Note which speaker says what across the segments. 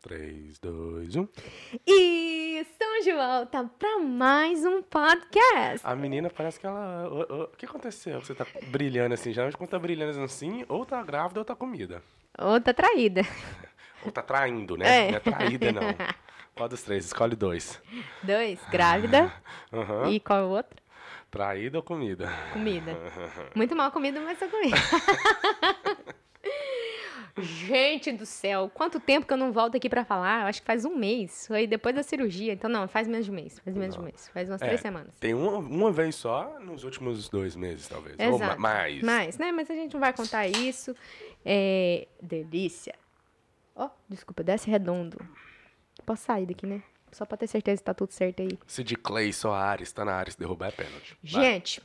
Speaker 1: 3, 2, 1.
Speaker 2: E estamos de volta para mais um podcast.
Speaker 1: A menina parece que ela. O, o, o que aconteceu? Você tá brilhando assim? Geralmente quando tá brilhando assim, ou tá grávida ou tá comida.
Speaker 2: Ou tá traída.
Speaker 1: Ou tá traindo, né?
Speaker 2: É.
Speaker 1: Não é traída, não. Qual dos três? Escolhe dois.
Speaker 2: Dois, grávida.
Speaker 1: Aham.
Speaker 2: E qual é o outro?
Speaker 1: Traída ou comida?
Speaker 2: Comida. Muito mal comida, mas eu comi. Gente do céu, quanto tempo que eu não volto aqui pra falar? Eu acho que faz um mês. Foi depois da cirurgia. Então, não, faz menos de um mês. Faz menos de um mês. Faz umas
Speaker 1: É,
Speaker 2: três semanas.
Speaker 1: Tem uma, uma vez só nos últimos dois meses, talvez. Ou
Speaker 2: Exato.
Speaker 1: mais.
Speaker 2: Mas, né? Mas a gente não vai contar isso. É. Delícia. Ó, desculpa, desce redondo. Posso sair daqui, né? Só pra ter certeza que tá tudo certo aí.
Speaker 1: Se de Clay Soares tá na área, se derrubar é pênalti.
Speaker 2: Gente,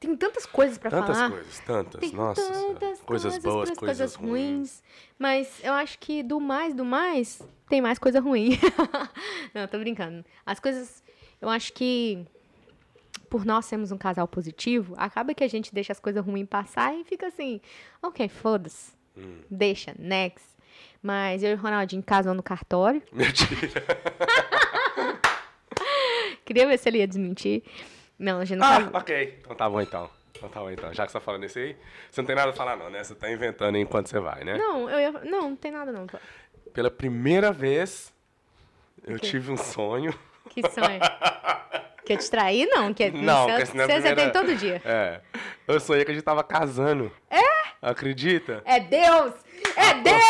Speaker 2: tem tantas coisas pra
Speaker 1: Tantas
Speaker 2: falar.
Speaker 1: coisas, tantas.
Speaker 2: Tem
Speaker 1: Nossa.
Speaker 2: Tantas
Speaker 1: coisas boas,
Speaker 2: coisas,
Speaker 1: coisas, ruins.
Speaker 2: Mas eu acho que do mais, do mais, tem mais coisa ruim. Não, tô brincando. As coisas. Eu acho que. Por nós sermos um casal positivo, acaba que a gente deixa as coisas ruins passar e fica assim, ok, foda-se.
Speaker 1: Hum.
Speaker 2: Deixa, next. Mas eu e o Ronaldinho casamos no cartório.
Speaker 1: Mentira.
Speaker 2: Queria ver se ele ia desmentir. Não, a gente não
Speaker 1: Ah,
Speaker 2: casou.
Speaker 1: ok. Então tá bom então. Então tá bom então. Já que você tá falando isso aí, você não tem nada a falar não, né? Você tá inventando enquanto você vai, né?
Speaker 2: Não, eu ia. Não, não tem nada não.
Speaker 1: Pela primeira vez, eu tive um sonho.
Speaker 2: Que sonho. Quer te trair? Não, quer
Speaker 1: Não, senão é
Speaker 2: você, você
Speaker 1: primeira-
Speaker 2: tem todo dia.
Speaker 1: É. Eu sonhei que a gente tava casando. É? Acredita?
Speaker 2: É Deus! É Deus!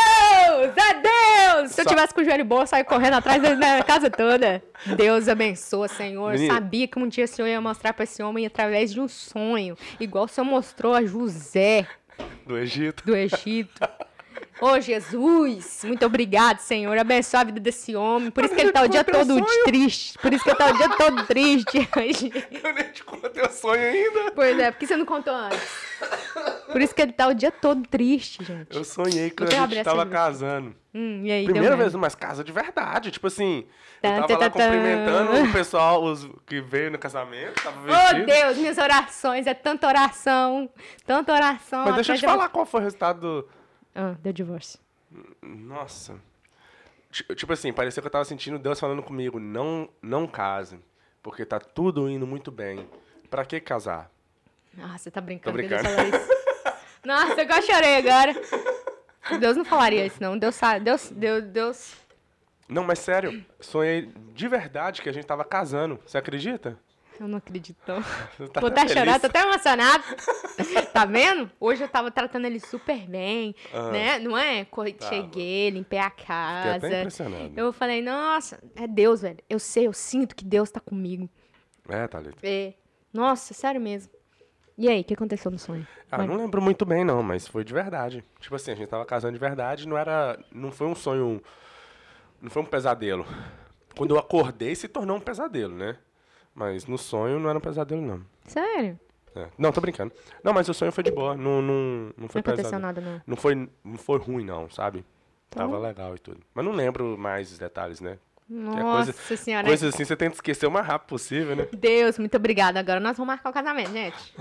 Speaker 2: É Deus! Se eu tivesse com o joelho bom, eu saio correndo atrás da casa toda. Deus abençoa, Senhor. Eu
Speaker 1: Menina.
Speaker 2: sabia que um dia o Senhor ia mostrar pra esse homem através de um sonho. Igual o Senhor mostrou a José
Speaker 1: Do Egito.
Speaker 2: do Egito. Ô, Jesus! Muito obrigado, Senhor. Abençoa a vida desse homem. Por isso que ele tá o dia todo
Speaker 1: sonho.
Speaker 2: triste. Por isso que ele tá o dia todo triste.
Speaker 1: Eu nem te contei o sonho ainda.
Speaker 2: Pois é, por que você não contou antes? Por isso que ele tá o dia todo triste, gente.
Speaker 1: Eu sonhei que a gente tava
Speaker 2: luz.
Speaker 1: casando.
Speaker 2: Hum, aí,
Speaker 1: Primeira vez, mas casa de verdade. Tipo assim,
Speaker 2: Tan,
Speaker 1: eu tava lá
Speaker 2: tan, tan, tan.
Speaker 1: cumprimentando o pessoal os que veio no casamento, tava
Speaker 2: Oh,
Speaker 1: vestido.
Speaker 2: Deus, minhas orações. É tanta oração. Tanta oração.
Speaker 1: Mas deixa eu te falar qual foi o resultado do...
Speaker 2: Ah, divórcio.
Speaker 1: Nossa. Ti- Tipo assim, parecia que eu tava sentindo Deus falando comigo, não, não case, porque tá tudo indo muito bem. Pra que casar?
Speaker 2: Ah, você tá brincando.
Speaker 1: Tô brincando.
Speaker 2: Nossa, eu quase chorei agora. Deus não falaria isso, não. Deus sabe. Deus, Deus, Deus.
Speaker 1: Não, mas sério, sonhei de verdade que a gente tava casando. Você acredita?
Speaker 2: Eu não acredito, não.
Speaker 1: Tá
Speaker 2: Vou
Speaker 1: até feliz?
Speaker 2: chorar, tô até emocionada. tá vendo? Hoje eu tava tratando ele super bem,
Speaker 1: Ah.
Speaker 2: né? Não é? Cheguei, limpei a
Speaker 1: Fiquei
Speaker 2: casa.
Speaker 1: até impressionado.
Speaker 2: Eu falei, nossa, é Deus, velho. Eu sei, eu sinto que Deus tá comigo.
Speaker 1: É, Thalita.
Speaker 2: É. Nossa, sério mesmo. E aí, o que aconteceu no sonho?
Speaker 1: Ah, não lembro muito bem, não, mas foi de verdade. Tipo assim, a gente tava casando de verdade, não era. Não foi um sonho. Não foi um pesadelo. Quando eu acordei, se tornou um pesadelo, né? Mas no sonho não era um pesadelo, não.
Speaker 2: Sério?
Speaker 1: É. Não, tô brincando. Não, mas o sonho foi de boa. Não, não, não
Speaker 2: Não
Speaker 1: foi
Speaker 2: aconteceu nada, não.
Speaker 1: Não foi, não foi ruim, não, sabe?
Speaker 2: Tá
Speaker 1: Tava legal e tudo. Mas não lembro mais os detalhes, né? Que é
Speaker 2: Nossa
Speaker 1: coisa-
Speaker 2: senhora.
Speaker 1: Coisas assim você tenta esquecer o mais rápido possível, né?
Speaker 2: Deus, muito obrigada. Agora nós vamos marcar o casamento, gente.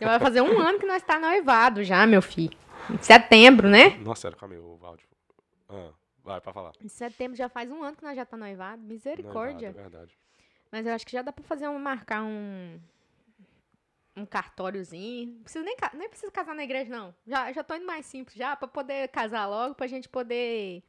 Speaker 2: Já vai fazer um ano que nós tá noivado já, meu filho. Em setembro, né?
Speaker 1: Nossa, sério, calma aí, o áudio. Ah, vai, pra falar.
Speaker 2: Em setembro já faz um ano que nós já tá noivado. Misericórdia.
Speaker 1: Não é é verdade.
Speaker 2: Mas eu acho que já dá pra fazer um, marcar um. Um cartóriozinho. Não precisa nem, nem precisa casar na igreja, não. Já, já tô indo mais simples já, pra poder casar logo, pra gente poder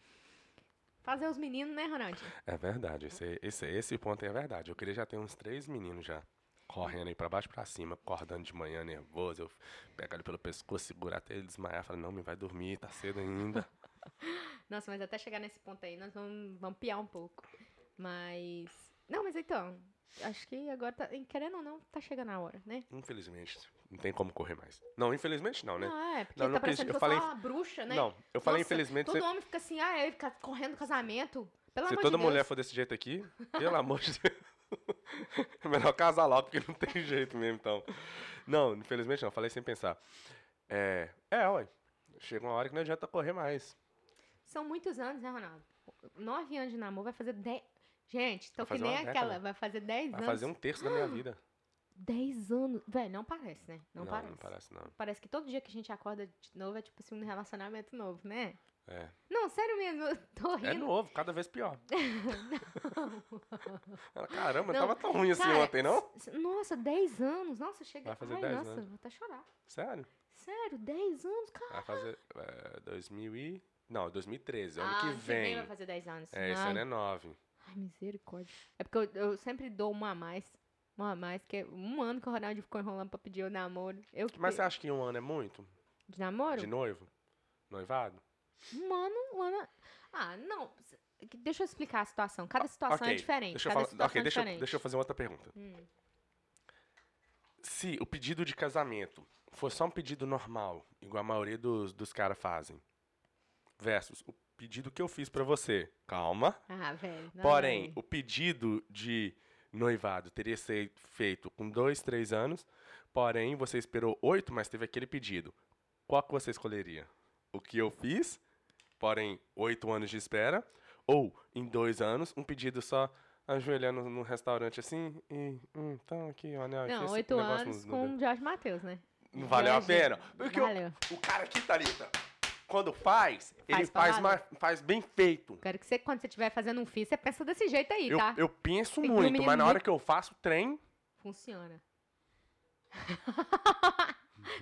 Speaker 2: fazer os meninos, né, Ronaldinho?
Speaker 1: É verdade, esse, esse, esse ponto aí é verdade. Eu queria já ter uns três meninos já. Correndo aí pra baixo e pra cima, acordando de manhã nervoso. Eu pegar ele pelo pescoço, segurar até ele desmaiar. Falar, não, me vai dormir, tá cedo ainda.
Speaker 2: Nossa, mas até chegar nesse ponto aí, nós vamos, vamos piar um pouco. Mas. Não, mas então. Acho que agora, tá, querendo ou não, tá chegando a hora, né?
Speaker 1: Infelizmente, não tem como correr mais. Não, infelizmente não, né?
Speaker 2: Não, é, porque
Speaker 1: Não, não
Speaker 2: tá parecendo
Speaker 1: acredito.
Speaker 2: que eu,
Speaker 1: falei-
Speaker 2: uma bruxa, né?
Speaker 1: Não, eu falei
Speaker 2: Nossa,
Speaker 1: infelizmente.
Speaker 2: Todo
Speaker 1: se-
Speaker 2: homem fica assim, ah, ele fica correndo casamento. Pelo
Speaker 1: Se toda
Speaker 2: de
Speaker 1: mulher for desse jeito aqui, pelo amor de Deus. É melhor casar logo, porque não tem jeito mesmo, então. Não, infelizmente não, falei sem pensar. É, é, ué. Chega uma hora que não adianta correr mais.
Speaker 2: São muitos anos, né, Ronaldo? Nove anos de namoro vai fazer dez. Gente, tô
Speaker 1: Vai
Speaker 2: que nem aquela.
Speaker 1: década.
Speaker 2: Vai fazer dez
Speaker 1: Vai
Speaker 2: anos.
Speaker 1: fazer um terço da minha vida.
Speaker 2: Dez anos. Velho, não parece, né? Não, parece.
Speaker 1: Não parece, não.
Speaker 2: Parece que todo dia que a gente acorda de novo é tipo assim um relacionamento novo, né?
Speaker 1: É.
Speaker 2: Não, sério mesmo, eu tô
Speaker 1: É
Speaker 2: rindo.
Speaker 1: novo, cada vez pior. Ela, Caramba, não
Speaker 2: Não,
Speaker 1: tava tão ruim assim
Speaker 2: cara,
Speaker 1: ontem, não?
Speaker 2: Nossa, 10 anos. Nossa, chega.
Speaker 1: Vai fazer
Speaker 2: Ai,
Speaker 1: 10
Speaker 2: nossa,
Speaker 1: anos.
Speaker 2: vou até chorar.
Speaker 1: Sério?
Speaker 2: Sério, 10 anos, cara.
Speaker 1: Vai fazer é, 2000 e... Não, 2013, ano
Speaker 2: ah,
Speaker 1: que vem.
Speaker 2: vai fazer 10 anos.
Speaker 1: É, esse ano é 9.
Speaker 2: Ai, misericórdia. É porque eu, eu sempre dou uma a mais. Mais, que é um ano que o Ronaldo ficou enrolando pra pedir o namoro. Eu que
Speaker 1: Mas você acha que um ano é muito?
Speaker 2: De namoro?
Speaker 1: De noivo? Noivado?
Speaker 2: Um ano, um ano. Ah, não. Deixa eu explicar a situação. Cada situação
Speaker 1: Ok,
Speaker 2: é diferente.
Speaker 1: Deixa eu,
Speaker 2: Cada
Speaker 1: falar,
Speaker 2: situação
Speaker 1: ok,
Speaker 2: é
Speaker 1: deixa, eu-
Speaker 2: diferente. Hum.
Speaker 1: deixa eu fazer outra pergunta. Se o pedido de casamento for só um pedido normal, igual a maioria dos, dos caras fazem, versus o pedido que eu fiz pra você, calma.
Speaker 2: Ah, velho.
Speaker 1: Porém,
Speaker 2: velho.
Speaker 1: o pedido de noivado teria sido feito com dois, três anos, porém você esperou oito, mas teve aquele pedido. Qual que você escolheria? O que eu fiz, porém oito anos de espera, ou em dois anos, um pedido só ajoelhando no restaurante assim e. Hum, então aqui, olha.
Speaker 2: Não, oito anos
Speaker 1: no-
Speaker 2: com
Speaker 1: no-
Speaker 2: o Jorge Matheus, né?
Speaker 1: Não valeu a pena. Porque o,
Speaker 2: valeu.
Speaker 1: o cara aqui, Thalita, quando faz, ele
Speaker 2: Faz
Speaker 1: faz,
Speaker 2: parada?
Speaker 1: mais, faz bem feito.
Speaker 2: Quero que você, quando você estiver fazendo um FII, você pensa desse jeito aí,
Speaker 1: Eu,
Speaker 2: tá?
Speaker 1: eu penso
Speaker 2: Tem
Speaker 1: muito, mas na hora que eu faço o trem.
Speaker 2: Funciona.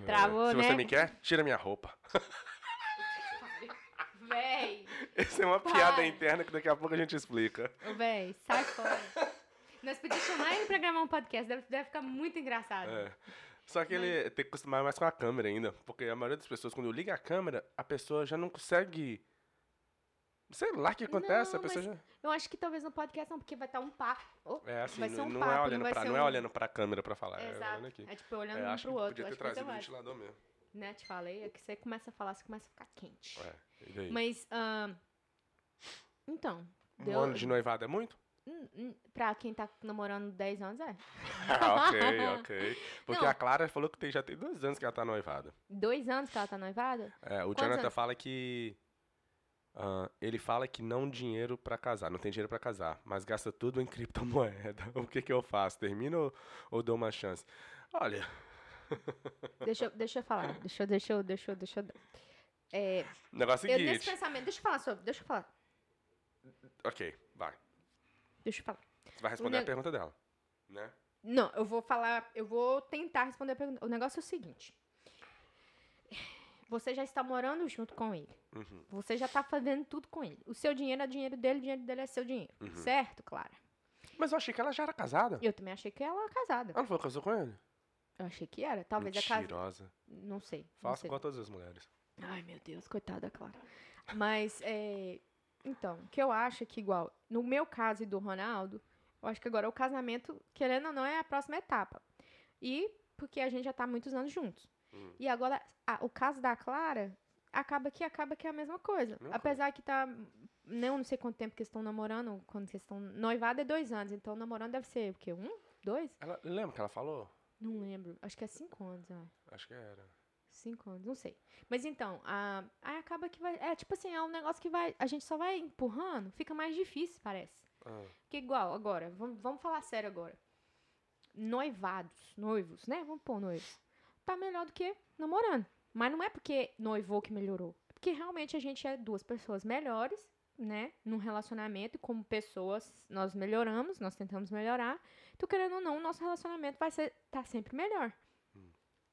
Speaker 2: Travou,
Speaker 1: Se
Speaker 2: né?
Speaker 1: você me quer, tira minha roupa.
Speaker 2: Véi,
Speaker 1: Essa é uma
Speaker 2: Para.
Speaker 1: piada interna que daqui a pouco a gente explica.
Speaker 2: ô, véi, sai fora. Nós podíamos chamar ele pra gravar um podcast, deve, deve ficar muito engraçado.
Speaker 1: É. Só que ele tem que acostumar mais com a câmera ainda. Porque a maioria das pessoas, quando liga a câmera, a pessoa já não consegue. Sei lá o que acontece,
Speaker 2: Não,
Speaker 1: a pessoa já.
Speaker 2: Eu acho que talvez no podcast não, porque vai estar um papo. Oh,
Speaker 1: É assim,
Speaker 2: vai ser
Speaker 1: não,
Speaker 2: um
Speaker 1: não
Speaker 2: papo,
Speaker 1: é olhando
Speaker 2: vai
Speaker 1: pra,
Speaker 2: ser
Speaker 1: não é olhando pra câmera pra falar, é
Speaker 2: Exato.
Speaker 1: olhando aqui.
Speaker 2: É tipo olhando
Speaker 1: É,
Speaker 2: um pro outro.
Speaker 1: podia ter
Speaker 2: acho ser
Speaker 1: trazido o ventilador mesmo.
Speaker 2: Né, te falei, é que você começa a falar, você começa a ficar quente.
Speaker 1: É, e daí?
Speaker 2: Mas, então,
Speaker 1: um
Speaker 2: deu,
Speaker 1: ano de noivado é muito?
Speaker 2: Hum, hum, pra quem tá namorando 10 anos, é.
Speaker 1: Ah, ok, ok. Porque
Speaker 2: Não.
Speaker 1: a Clara falou que tem, já tem dois anos que ela tá noivada.
Speaker 2: Dois anos que ela tá noivada?
Speaker 1: É, o
Speaker 2: Quantos
Speaker 1: Jonathan
Speaker 2: anos?
Speaker 1: fala que. ah, ele fala que não dinheiro pra casar, não tem dinheiro pra casar, mas gasta tudo em criptomoeda. O que que eu faço? Termino ou, ou dou uma chance? Olha,
Speaker 2: Deixa, eu- deixa eu falar, deixa eu, deixa eu, deixa eu, deixa eu... É,
Speaker 1: negócio é
Speaker 2: eu, nesse
Speaker 1: seguinte.
Speaker 2: pensamento, deixa eu falar sobre, deixa eu falar,
Speaker 1: Ok.
Speaker 2: Deixa eu falar.
Speaker 1: Você vai responder
Speaker 2: O
Speaker 1: a
Speaker 2: ne-
Speaker 1: pergunta dela. Né?
Speaker 2: Não, eu vou falar, eu vou tentar responder a pergunta. O negócio é o seguinte. Você já está morando junto com ele.
Speaker 1: Uhum.
Speaker 2: Você já está fazendo tudo com ele. O seu dinheiro é dinheiro dele, o dinheiro dele é seu dinheiro.
Speaker 1: Uhum.
Speaker 2: Certo, Clara?
Speaker 1: Mas eu achei que ela já era casada.
Speaker 2: Eu também achei que ela era casada.
Speaker 1: Ela não que casou com ele?
Speaker 2: Eu achei que era. Talvez a casa.
Speaker 1: Mentirosa.
Speaker 2: Não sei.
Speaker 1: Faça com todas as mulheres.
Speaker 2: Ai, meu Deus, coitada, Clara. Mas, é... Então, o que eu acho é que, igual, no meu caso e do Ronaldo, eu acho que agora o casamento, querendo ou não, é a próxima etapa. E porque a gente já tá muitos anos juntos. E agora, a- o caso da Clara, acaba que acaba que é a mesma coisa. Apesar que tá. Não, não sei quanto tempo que eles estão namorando, quando eles estão. Noivado é dois anos, então namorando deve ser o quê? Um? Dois?
Speaker 1: Ela, lembra que ela falou?
Speaker 2: Não lembro. Acho que é cinco anos. Acho
Speaker 1: que era.
Speaker 2: Cinco anos, não sei. Mas então, a, aí acaba que vai. É tipo assim, é um negócio que vai. A gente só vai empurrando, fica mais difícil, parece.
Speaker 1: Ah,
Speaker 2: Porque igual, agora, vamos, vamos falar sério agora. Noivados, noivos, né? Vamos pôr noivos. Tá melhor do que namorando. Mas não é porque noivou que melhorou. É porque realmente a gente é duas pessoas melhores, né? Num relacionamento, e como pessoas, nós melhoramos, nós tentamos melhorar. Então, querendo ou não, o nosso relacionamento vai ser, tá sempre melhor.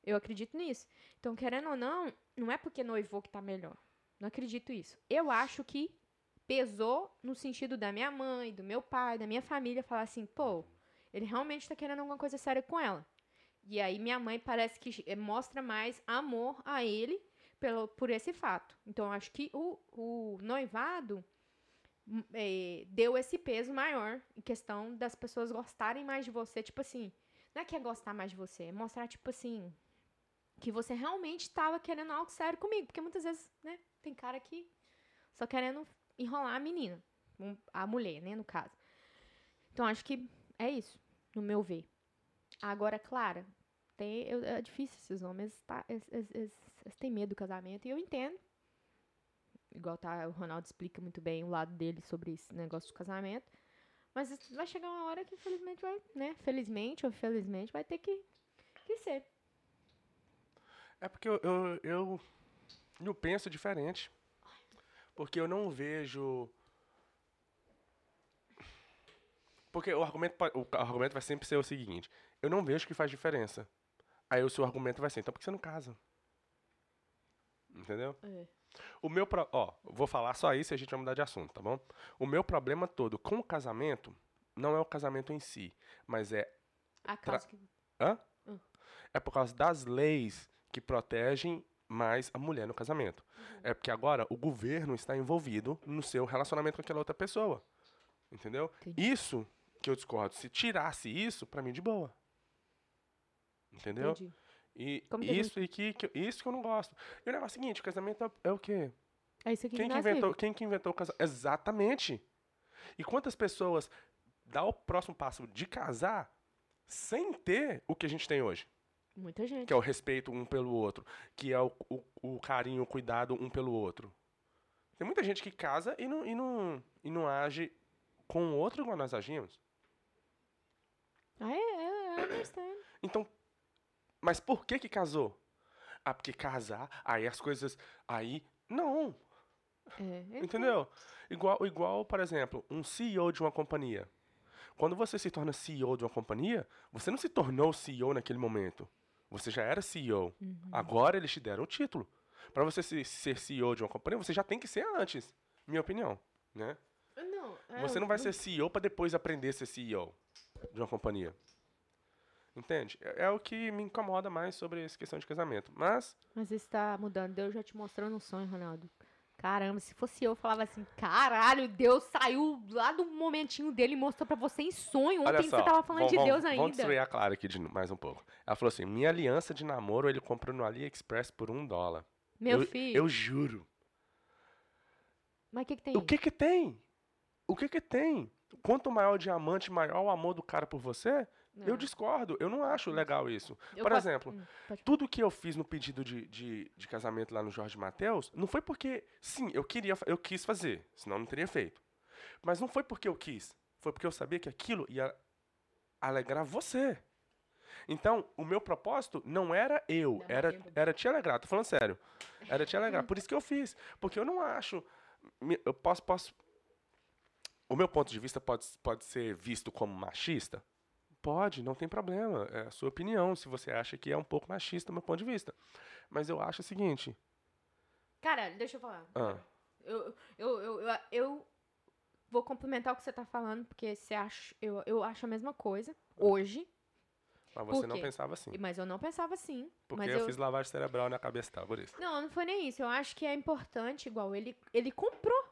Speaker 2: Eu acredito nisso. Então, querendo ou não, não é porque noivou que tá melhor. Não acredito isso. Eu acho que pesou no sentido da minha mãe, do meu pai, da minha família, falar assim, pô, ele realmente tá querendo alguma coisa séria com ela. E aí minha mãe parece que eh, mostra mais amor a ele pelo, por esse fato. Então, acho que o, o noivado eh, deu esse peso maior em questão das pessoas gostarem mais de você. Tipo assim, não é que é gostar mais de você, é mostrar, tipo assim, que você realmente estava querendo algo sério comigo. Porque muitas vezes, né, tem cara que só querendo enrolar a menina, a mulher, né, no caso. Então, acho que é isso, no meu ver. Agora, Clara, tem, é difícil esses homens, tá, eles, eles- eles- têm medo do casamento, e eu entendo. Igual tá, o Ronaldo explica muito bem o lado dele sobre esse negócio do casamento. Mas vai chegar uma hora que, infelizmente, vai, né? Felizmente ou felizmente, vai ter que, que ser.
Speaker 1: É porque eu, eu, eu, eu penso diferente. Porque eu não vejo. Porque o argumento, o argumento vai sempre ser o seguinte: eu não vejo que faz diferença. Aí o seu argumento vai ser: então por que você não casa? Entendeu?
Speaker 2: É.
Speaker 1: O meu. Pro... Ó, vou falar só isso e a gente vai mudar de assunto, tá bom? O meu problema todo com o casamento não é o casamento em si, mas é.
Speaker 2: A causa que...
Speaker 1: Hã? É por causa das leis que protegem mais a mulher no casamento. É porque agora o governo está envolvido no seu relacionamento com aquela outra pessoa. Entendeu?
Speaker 2: Entendi.
Speaker 1: Isso que eu discordo. Se tirasse isso, pra mim de boa. Entendeu?
Speaker 2: Entendi.
Speaker 1: E
Speaker 2: Como
Speaker 1: isso, e que, que- isso que eu não gosto. E o negócio é o seguinte, o casamento é, é o quê?
Speaker 2: É isso aqui
Speaker 1: Quem
Speaker 2: que
Speaker 1: inventou, quem que inventou o casamento? Exatamente. E quantas pessoas dá o próximo passo de casar sem ter o que a gente tem hoje?
Speaker 2: Muita gente.
Speaker 1: Que é o respeito um pelo outro, que é o, o, o carinho, o cuidado um pelo outro. Tem muita gente que casa e não, e não, e não age com o outro igual nós agimos.
Speaker 2: Ah, é, é, é.
Speaker 1: Então, mas por que que casou? Ah, porque casar, aí as coisas, aí, não,
Speaker 2: É, é.
Speaker 1: entendeu? Igual, igual, por exemplo, um CEO de uma companhia. Quando você se torna CEO de uma companhia, você não se tornou CEO naquele momento. Você já era CEO. Agora eles te deram o título. Para você se- ser CEO de uma companhia, você já tem que ser antes, minha opinião, né?
Speaker 2: Não, é,
Speaker 1: Você não vai ser CEO para depois aprender a ser CEO de uma companhia. Entende? É, é o que me incomoda mais sobre essa questão de casamento. Mas,
Speaker 2: Mas isso tá mudando. Deus já te mostrando um sonho, Ronaldo. Caramba, se fosse eu, eu falava assim, caralho, Deus saiu lá do momentinho dele e mostrou pra você em sonho. Ontem
Speaker 1: só.
Speaker 2: você tava falando
Speaker 1: vamos-
Speaker 2: de
Speaker 1: vamos-
Speaker 2: Deus
Speaker 1: Vamos
Speaker 2: ainda.
Speaker 1: destruir a Clara aqui de, mais um pouco. Ela falou assim: minha aliança de namoro ele comprou no AliExpress por um dólar.
Speaker 2: Meu
Speaker 1: eu,
Speaker 2: filho.
Speaker 1: Eu juro.
Speaker 2: Mas o que que tem?
Speaker 1: O que que tem? O que que tem? Quanto maior o diamante, maior o amor do cara por você, eu discordo. Eu não acho legal isso.
Speaker 2: Eu
Speaker 1: por
Speaker 2: posso-
Speaker 1: exemplo,
Speaker 2: Hum,
Speaker 1: tudo que eu fiz no pedido de, de, de casamento lá no Jorge Mateus, não foi porque, sim, eu queria, eu quis fazer, senão eu não teria feito. Mas não foi porque eu quis, foi porque eu sabia que aquilo ia alegrar você. Então, o meu propósito não era eu,
Speaker 2: Não,
Speaker 1: era, era te alegrar. Tô falando sério. Era te alegrar. Por isso que eu fiz. Porque eu não acho. Eu posso. posso o meu ponto de vista pode, pode ser visto como machista? Pode, não tem problema. É a sua opinião, se você acha que é um pouco machista do meu ponto de vista. Mas eu acho o seguinte.
Speaker 2: Cara, deixa eu falar.
Speaker 1: Ah,
Speaker 2: Eu, eu, eu, eu, eu vou complementar o que você tá falando, porque você acha, eu, eu acho a mesma coisa hoje,
Speaker 1: mas você não pensava assim.
Speaker 2: mas eu não pensava assim.
Speaker 1: Porque
Speaker 2: mas
Speaker 1: eu, fiz lavagem cerebral na cabeça dela, por isso.
Speaker 2: Não, não foi nem isso. Eu acho que é importante, igual ele, ele comprou.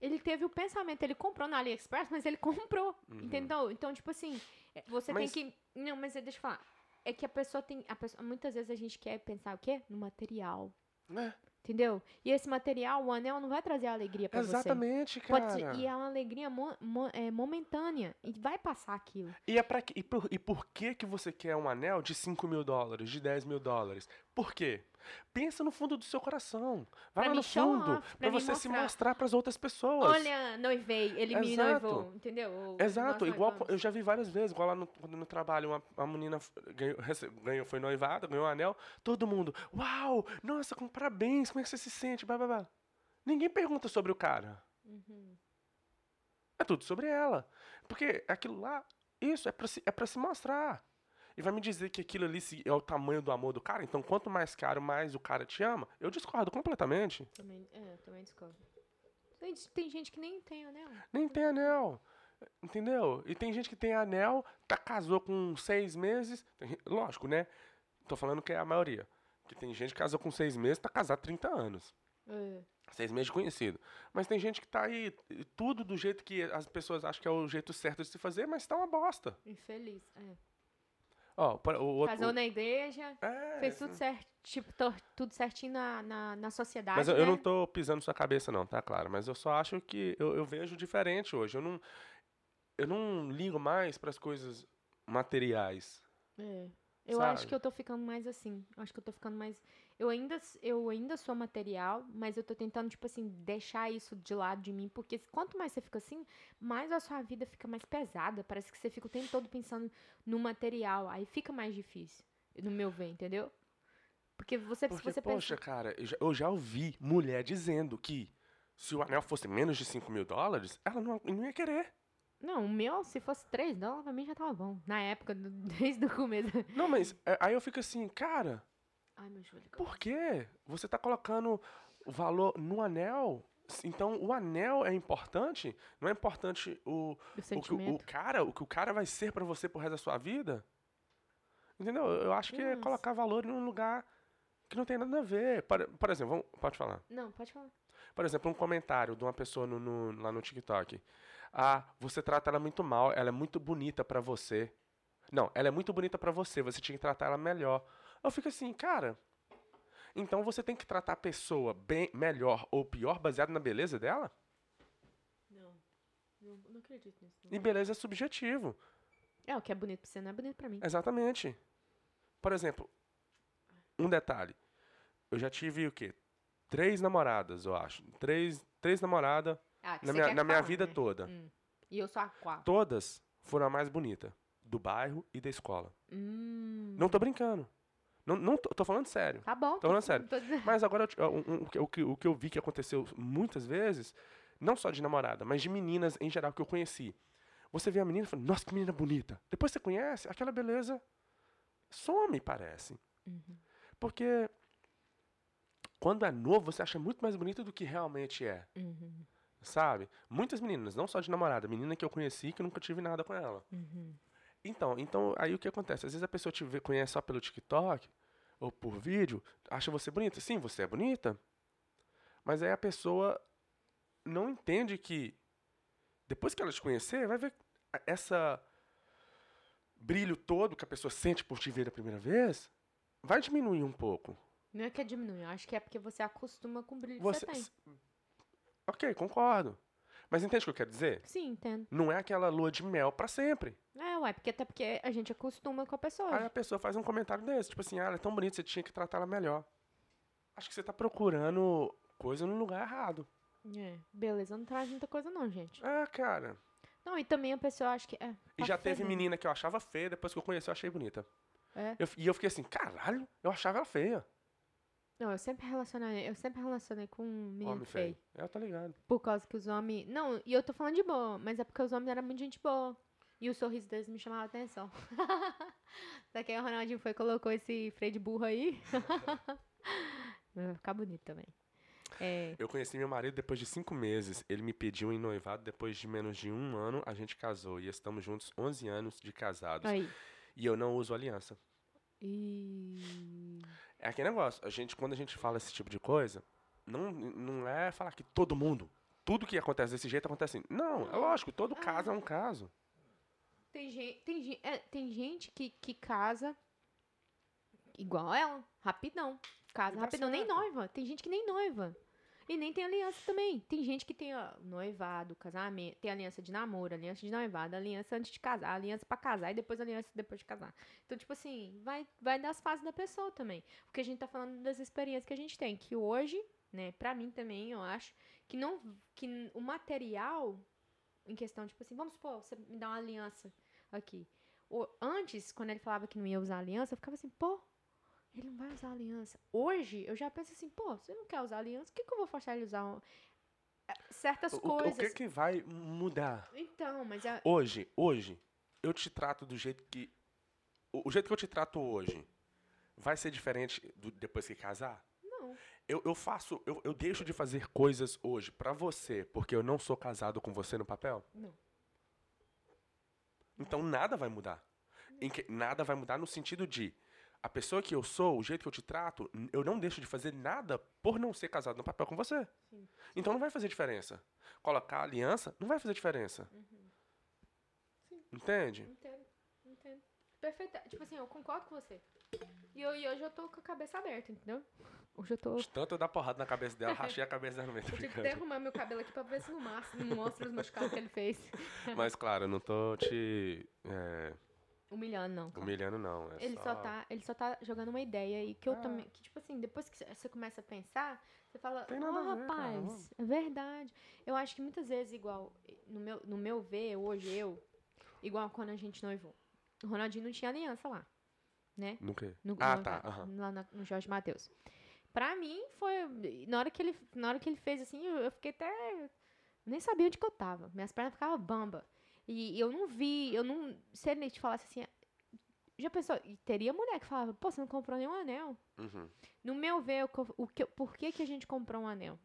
Speaker 2: Ele teve o pensamento, ele comprou na AliExpress, mas ele comprou. Entendeu? Então, tipo assim, você.
Speaker 1: Mas-
Speaker 2: tem que. Não, mas é, deixa eu falar. É que a pessoa tem. A pessoa, muitas vezes a gente quer pensar o quê? No material.
Speaker 1: É,
Speaker 2: Entendeu? E esse material, o anel, não vai trazer alegria pra você.
Speaker 1: exatamente, cara.
Speaker 2: ser, e é uma alegria mo- mo- é, momentânea. E vai passar aquilo.
Speaker 1: E, é pra, e, por, e por que que você quer um anel de 5 mil dólares, de 10 mil dólares? Por quê? Pensa no fundo do seu coração. Vai
Speaker 2: Pra
Speaker 1: lá
Speaker 2: me
Speaker 1: no fundo,
Speaker 2: me
Speaker 1: você se
Speaker 2: mostrar.
Speaker 1: mostrar pras outras pessoas.
Speaker 2: Olha, noivei, ele me
Speaker 1: Exato.
Speaker 2: noivou, entendeu? Ou
Speaker 1: Exato, igual
Speaker 2: noivamos.
Speaker 1: eu já vi várias vezes, igual lá no, quando no trabalho, uma, uma menina ganhou, ganhou, foi noivada, ganhou um anel, todo mundo, uau, nossa, com parabéns, como é que você se sente? Blá, blá, blá. Ninguém pergunta sobre o cara.
Speaker 2: Uhum.
Speaker 1: É tudo sobre ela. Porque aquilo lá, isso é pra se, é se mostrar. E vai me dizer que aquilo ali é o tamanho do amor do cara, então quanto mais caro, mais o cara te ama. Eu discordo completamente.
Speaker 2: Também, é, também discordo. Tem, tem gente que nem tem anel.
Speaker 1: Nem tem anel. Entendeu? E tem gente que tem anel, tá, casou com seis meses. lógico, né? Tô falando que é a maioria. Que tem gente que casou com seis meses, tá casado há 30 anos.
Speaker 2: É.
Speaker 1: Seis meses de conhecido. Mas tem gente que tá aí, tudo do jeito que as pessoas acham que é o jeito certo de se fazer, mas tá uma bosta.
Speaker 2: Infeliz. É.
Speaker 1: Ó, o outro.
Speaker 2: Casou na igreja,
Speaker 1: É,
Speaker 2: fez tudo certo, tipo, tudo certinho na, na, na sociedade.
Speaker 1: Mas eu,
Speaker 2: né?
Speaker 1: eu não tô pisando sua cabeça, não, tá claro? Mas eu só acho que eu, eu vejo diferente hoje. Eu não, eu não ligo mais para as coisas materiais.
Speaker 2: É. Eu
Speaker 1: Sabe?
Speaker 2: acho que eu tô ficando mais assim. Eu acho que eu tô ficando mais. Eu ainda, eu ainda sou material, mas eu tô tentando, tipo assim, deixar isso de lado de mim. Porque quanto mais você fica assim, mais a sua vida fica mais pesada. Parece que você fica o tempo todo pensando no material. Aí fica mais difícil, no meu ver, entendeu? Porque você,
Speaker 1: Porque,
Speaker 2: você
Speaker 1: poxa,
Speaker 2: pensa.
Speaker 1: cara, eu já, eu já ouvi mulher dizendo que Se o anel fosse menos de 5 mil dólares, ela não, não ia querer.
Speaker 2: Não, o meu, se fosse 3 dólares, pra mim já tava bom. Na época, do- desde o começo.
Speaker 1: Não, mas é, aí eu fico assim, cara,
Speaker 2: Ai, meu joelho.
Speaker 1: por quê? Você tá colocando o valor no anel? Então o anel é importante? Não é importante o,
Speaker 2: O
Speaker 1: o, que o, cara, o que o cara vai ser pra você pro resto da sua vida? Entendeu? Eu acho que é
Speaker 2: Nossa.
Speaker 1: colocar valor em um lugar que não tem nada a ver. Por, por exemplo, vamos, pode falar.
Speaker 2: Não, pode falar.
Speaker 1: Por exemplo, um comentário de uma pessoa no, no- lá no TikTok. Ah, você trata ela muito mal, ela é muito bonita pra você. Não, ela é muito bonita pra você, você tinha que tratar ela melhor. Eu fico assim, cara. Então você tem que tratar a pessoa bem, melhor ou pior baseado na beleza dela?
Speaker 2: Não. Não, não acredito nisso.
Speaker 1: E beleza é subjetivo.
Speaker 2: É, o que é bonito pra você não é bonito pra mim.
Speaker 1: Exatamente. Por exemplo, um detalhe. Eu já tive o quê? Três namoradas, eu acho. Três, três namoradas
Speaker 2: Ah, que
Speaker 1: na minha, na minha vida
Speaker 2: né?
Speaker 1: toda.
Speaker 2: Hum. E eu sou a quatro.
Speaker 1: Todas foram a mais bonita. Do bairro e da escola.
Speaker 2: Hum.
Speaker 1: Não tô brincando. Não, não tô, tô falando sério.
Speaker 2: Tá bom.
Speaker 1: Tô falando sério.
Speaker 2: tô dizendo-
Speaker 1: Mas agora, eu um- um- o, que- o, que, o que eu vi que aconteceu muitas vezes, não só de namorada, mas de meninas em geral que eu conheci. Você vê a menina e fala, nossa, que menina bonita. Depois você conhece, aquela beleza some, parece. Porque quando é novo, você acha muito mais bonito do que realmente é. Sabe? Muitas meninas, não só de namorada, menina que eu conheci que eu nunca tive nada com ela. Então, então, aí o que acontece? Às vezes a pessoa te vê, conhece só pelo TikTok ou por vídeo, acha você bonita. Sim, você é bonita. Mas aí a pessoa não entende que depois que ela te conhecer, vai ver essa brilho todo que a pessoa sente por te ver a primeira vez, vai diminuir um pouco.
Speaker 2: Não é que é diminuir, eu acho que é porque você acostuma com o brilho
Speaker 1: Você,
Speaker 2: que você
Speaker 1: Ok, concordo. Mas entende o que eu quero dizer?
Speaker 2: Sim, entendo.
Speaker 1: Não é aquela lua de mel pra sempre.
Speaker 2: É, ué, porque até porque a gente acostuma com a pessoa.
Speaker 1: Aí a pessoa faz um comentário desse, tipo assim, ah, ela é tão bonita, você tinha que tratar ela melhor. Acho que você tá procurando coisa no lugar errado.
Speaker 2: É, beleza, não traz muita coisa não, gente.
Speaker 1: É, cara.
Speaker 2: Não, e também a pessoa acha que... É,
Speaker 1: E
Speaker 2: tá
Speaker 1: já teve menina que eu achava feia, depois que eu conheci eu achei bonita.
Speaker 2: É.
Speaker 1: Eu- e eu fiquei assim, caralho, eu achava ela feia.
Speaker 2: Não, eu sempre relacionei, eu sempre relacionei com um menino
Speaker 1: Homem
Speaker 2: feio.
Speaker 1: feio. É, tá ligado.
Speaker 2: Por causa que os homens. Não, e eu tô falando de boa, mas é porque os homens eram muito gente boa. E o sorriso deles me chamava a atenção. Daqui aí o Ronaldinho foi e colocou esse freio de burro aí. Vai ficar bonito também. É.
Speaker 1: Eu conheci meu marido depois de cinco meses. Ele me pediu em noivado depois de menos de um ano. A gente casou e estamos juntos 11 anos de casados.
Speaker 2: Aí.
Speaker 1: E eu não uso aliança.
Speaker 2: E.
Speaker 1: É aquele negócio. A gente, quando a gente fala esse tipo de coisa, não, não é falar que todo mundo, tudo que acontece desse jeito acontece assim. Não, é lógico, todo caso é um caso.
Speaker 2: Tem gente, tem, é, tem gente que, que casa igual ela, rapidão. Casa
Speaker 1: dá
Speaker 2: rapidão, nem
Speaker 1: certo.
Speaker 2: noiva. Tem gente que nem noiva. E nem tem aliança também. Tem gente que tem ó, noivado, casamento, tem aliança de namoro, aliança de noivado, aliança antes de casar, aliança pra casar e depois aliança depois de casar. Então, tipo assim, vai, vai das fases da pessoa também. Porque a gente tá falando das experiências que a gente tem. Que hoje, né, pra mim também, eu acho, que não. Que o material, em questão, tipo assim, vamos supor, você me dá uma aliança aqui. O- antes, quando ele falava que não ia usar aliança, eu ficava assim, pô, ele não vai usar aliança. Hoje, eu já penso assim, pô, você não quer usar aliança, o que, que eu vou forçar ele a usar um- é, certas
Speaker 1: O, o
Speaker 2: coisas?
Speaker 1: que que vai mudar?
Speaker 2: Então, mas é...
Speaker 1: Hoje, hoje, eu te trato do jeito que. O, o jeito que eu te trato hoje vai ser diferente do- depois que casar?
Speaker 2: Não.
Speaker 1: Eu, eu faço. Eu, eu deixo de fazer coisas hoje pra você porque eu não sou casado com você no papel?
Speaker 2: Não.
Speaker 1: Então nada vai mudar. Em que- nada vai mudar no sentido de a pessoa que eu sou, o jeito que eu te trato, eu não deixo de fazer nada por não ser casado no papel com você. Então não vai fazer diferença. Colocar aliança não vai fazer diferença. Entende?
Speaker 2: Entendo, entendo. Perfeito. Tipo assim, eu concordo com você. E, eu, e hoje eu tô com a cabeça aberta, entendeu? Hoje eu tô...
Speaker 1: De tanto eu dar porrada na cabeça dela, rachei a cabeça dela no meio.
Speaker 2: Eu tive que
Speaker 1: brincando.
Speaker 2: derrumar meu cabelo aqui pra ver se não, mostra, não mostra os machucados que ele fez.
Speaker 1: Mas claro, eu não tô te é,
Speaker 2: Humilhando, não.
Speaker 1: humilhando, não. é
Speaker 2: Ele só... tá, ele só tá jogando uma ideia aí que eu também, que tipo assim, depois que você começa a pensar, você fala,
Speaker 1: Tem
Speaker 2: oh,
Speaker 1: nada a ver,
Speaker 2: rapaz, é verdade. Eu acho que muitas vezes igual no meu no meu ver hoje eu, igual quando a gente noivou. O Ronaldinho não tinha aliança lá, né?
Speaker 1: No quê?
Speaker 2: No,
Speaker 1: ah,
Speaker 2: no-
Speaker 1: tá. aham.
Speaker 2: Lá no Jorge Matheus. Pra mim, foi. Na hora que ele, na hora que ele fez assim, eu, eu fiquei até. Nem sabia onde que eu tava. Minhas pernas ficavam bamba. E eu não vi, eu não. Se ele te falasse assim. Já pensou? E teria mulher que falava, pô, você não comprou nenhum anel.
Speaker 1: Uhum.
Speaker 2: No meu ver, o, que- por que, que a gente comprou um anel?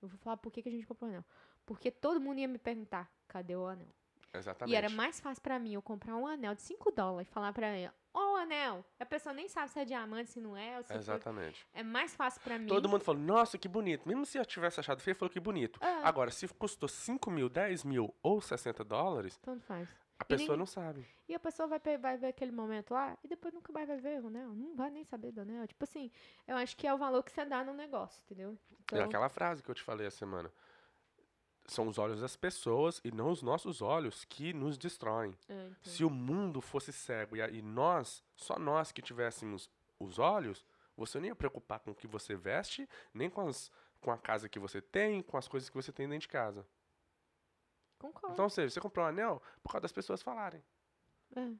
Speaker 2: Eu vou falar por que, que a gente comprou um anel. Porque todo mundo ia me perguntar, cadê o anel?
Speaker 1: Exatamente.
Speaker 2: E era mais fácil pra mim eu comprar um anel de 5 dólares e falar pra ela, ó o anel. A pessoa nem sabe se é diamante, se não é. Ou se foi-
Speaker 1: Exatamente.
Speaker 2: É mais fácil pra mim.
Speaker 1: Todo mundo falou, nossa, que bonito. Mesmo se eu tivesse achado feio, falou que bonito.
Speaker 2: É.
Speaker 1: Agora, se custou 5 mil, 10 mil ou 60 dólares,
Speaker 2: Tanto faz.
Speaker 1: a pessoa
Speaker 2: ninguém-
Speaker 1: não sabe.
Speaker 2: E a pessoa vai, vai ver aquele momento lá e depois nunca mais vai ver o anel. Não vai nem saber do anel. Tipo assim, eu acho que é o valor que você dá no negócio, entendeu? Então,
Speaker 1: É aquela frase que eu te falei a semana. São os olhos das pessoas e não os nossos olhos que nos destroem.
Speaker 2: é, então.
Speaker 1: Se o mundo fosse cego e, e nós, só nós que tivéssemos os olhos, você não ia preocupar com o que você veste, nem com, as, com a casa que você tem, com as coisas que você tem dentro de casa.
Speaker 2: Concordo.
Speaker 1: Então, ou seja, você comprou um anel por causa das pessoas falarem.
Speaker 2: É.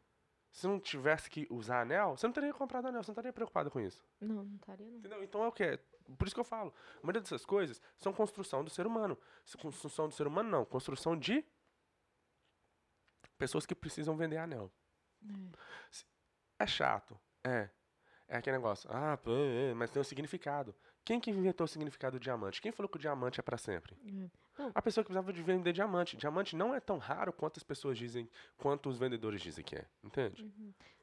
Speaker 1: Se não tivesse que usar anel, você não teria comprado anel, você não estaria preocupado com isso.
Speaker 2: Não, não estaria não.
Speaker 1: Entendeu? Então é o que? É? Por isso que eu falo. A maioria dessas coisas são construção do ser humano. Construção do ser humano, não. Construção de pessoas que precisam vender anel. Se- É chato. É. É aquele negócio. Ah, pô, é, mas tem um significado. Quem que inventou o significado do diamante? Quem falou que o diamante é pra sempre?
Speaker 2: Não.
Speaker 1: A pessoa que precisava de vender diamante. Diamante não é tão raro quanto as pessoas dizem, quanto os vendedores dizem que é. Entende?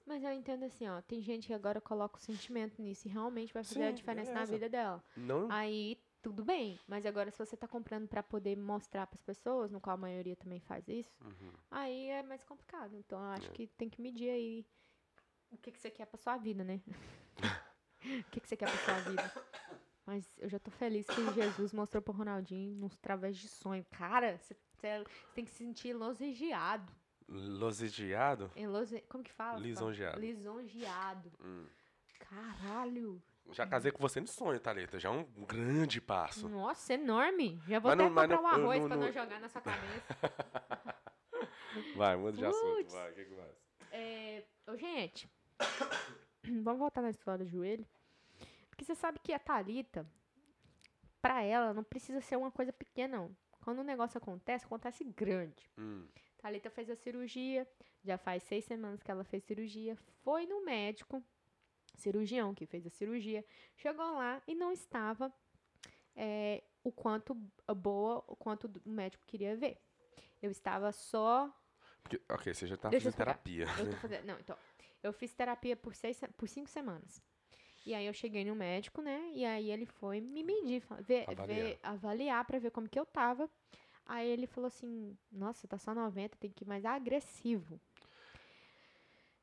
Speaker 2: Mas eu entendo assim, ó. Tem gente que agora coloca o sentimento nisso e realmente vai fazer
Speaker 1: Sim,
Speaker 2: a diferença na
Speaker 1: beleza.
Speaker 2: vida dela.
Speaker 1: Não.
Speaker 2: Aí, tudo bem. Mas agora, se você tá comprando pra poder mostrar pras pessoas, no qual a maioria também faz isso,
Speaker 1: Uhum.
Speaker 2: aí é mais complicado. Então, eu acho
Speaker 1: É.
Speaker 2: que tem que medir aí o que, que você quer pra sua vida, né? o que, que você quer pra sua vida. Mas eu já tô feliz que Jesus mostrou pro Ronaldinho nos através de sonho. Cara, você, você tem que se sentir elogiado.
Speaker 1: Losigiado?
Speaker 2: Elose... Como que fala?
Speaker 1: Lisonjeado.
Speaker 2: Lisonjeado.
Speaker 1: Hum.
Speaker 2: Caralho.
Speaker 1: Já casei com você no sonho, Thalita. Já é um grande passo.
Speaker 2: Nossa, enorme. Já vou
Speaker 1: Mas
Speaker 2: até
Speaker 1: não-
Speaker 2: comprar
Speaker 1: não-
Speaker 2: um arroz
Speaker 1: não-
Speaker 2: pra
Speaker 1: não-
Speaker 2: jogar na sua cabeça.
Speaker 1: Vai, muda de assunto. Vai, o que, que mais?
Speaker 2: É, ô, gente, vamos voltar na história do joelho. Porque você sabe que a Thalita, pra ela, não precisa ser uma coisa pequena, não. Quando um negócio acontece, acontece grande.
Speaker 1: Hum,
Speaker 2: Thalita fez a cirurgia, já faz seis semanas que ela fez cirurgia, foi no médico, cirurgião que fez a cirurgia, chegou lá e não estava é, o quanto boa, o quanto o médico queria ver. Eu estava só
Speaker 1: porque, ok, você já tá
Speaker 2: eu
Speaker 1: fazendo terapia.
Speaker 2: Eu tô fazendo, não, então. Eu fiz terapia por, seis, se- por cinco semanas. E aí eu cheguei no médico, né? E aí ele foi me medir, ver,
Speaker 1: Avaliar.
Speaker 2: ver, avaliar pra ver como que eu tava. Aí ele falou assim, nossa, tá só 90, tem que ir mais agressivo.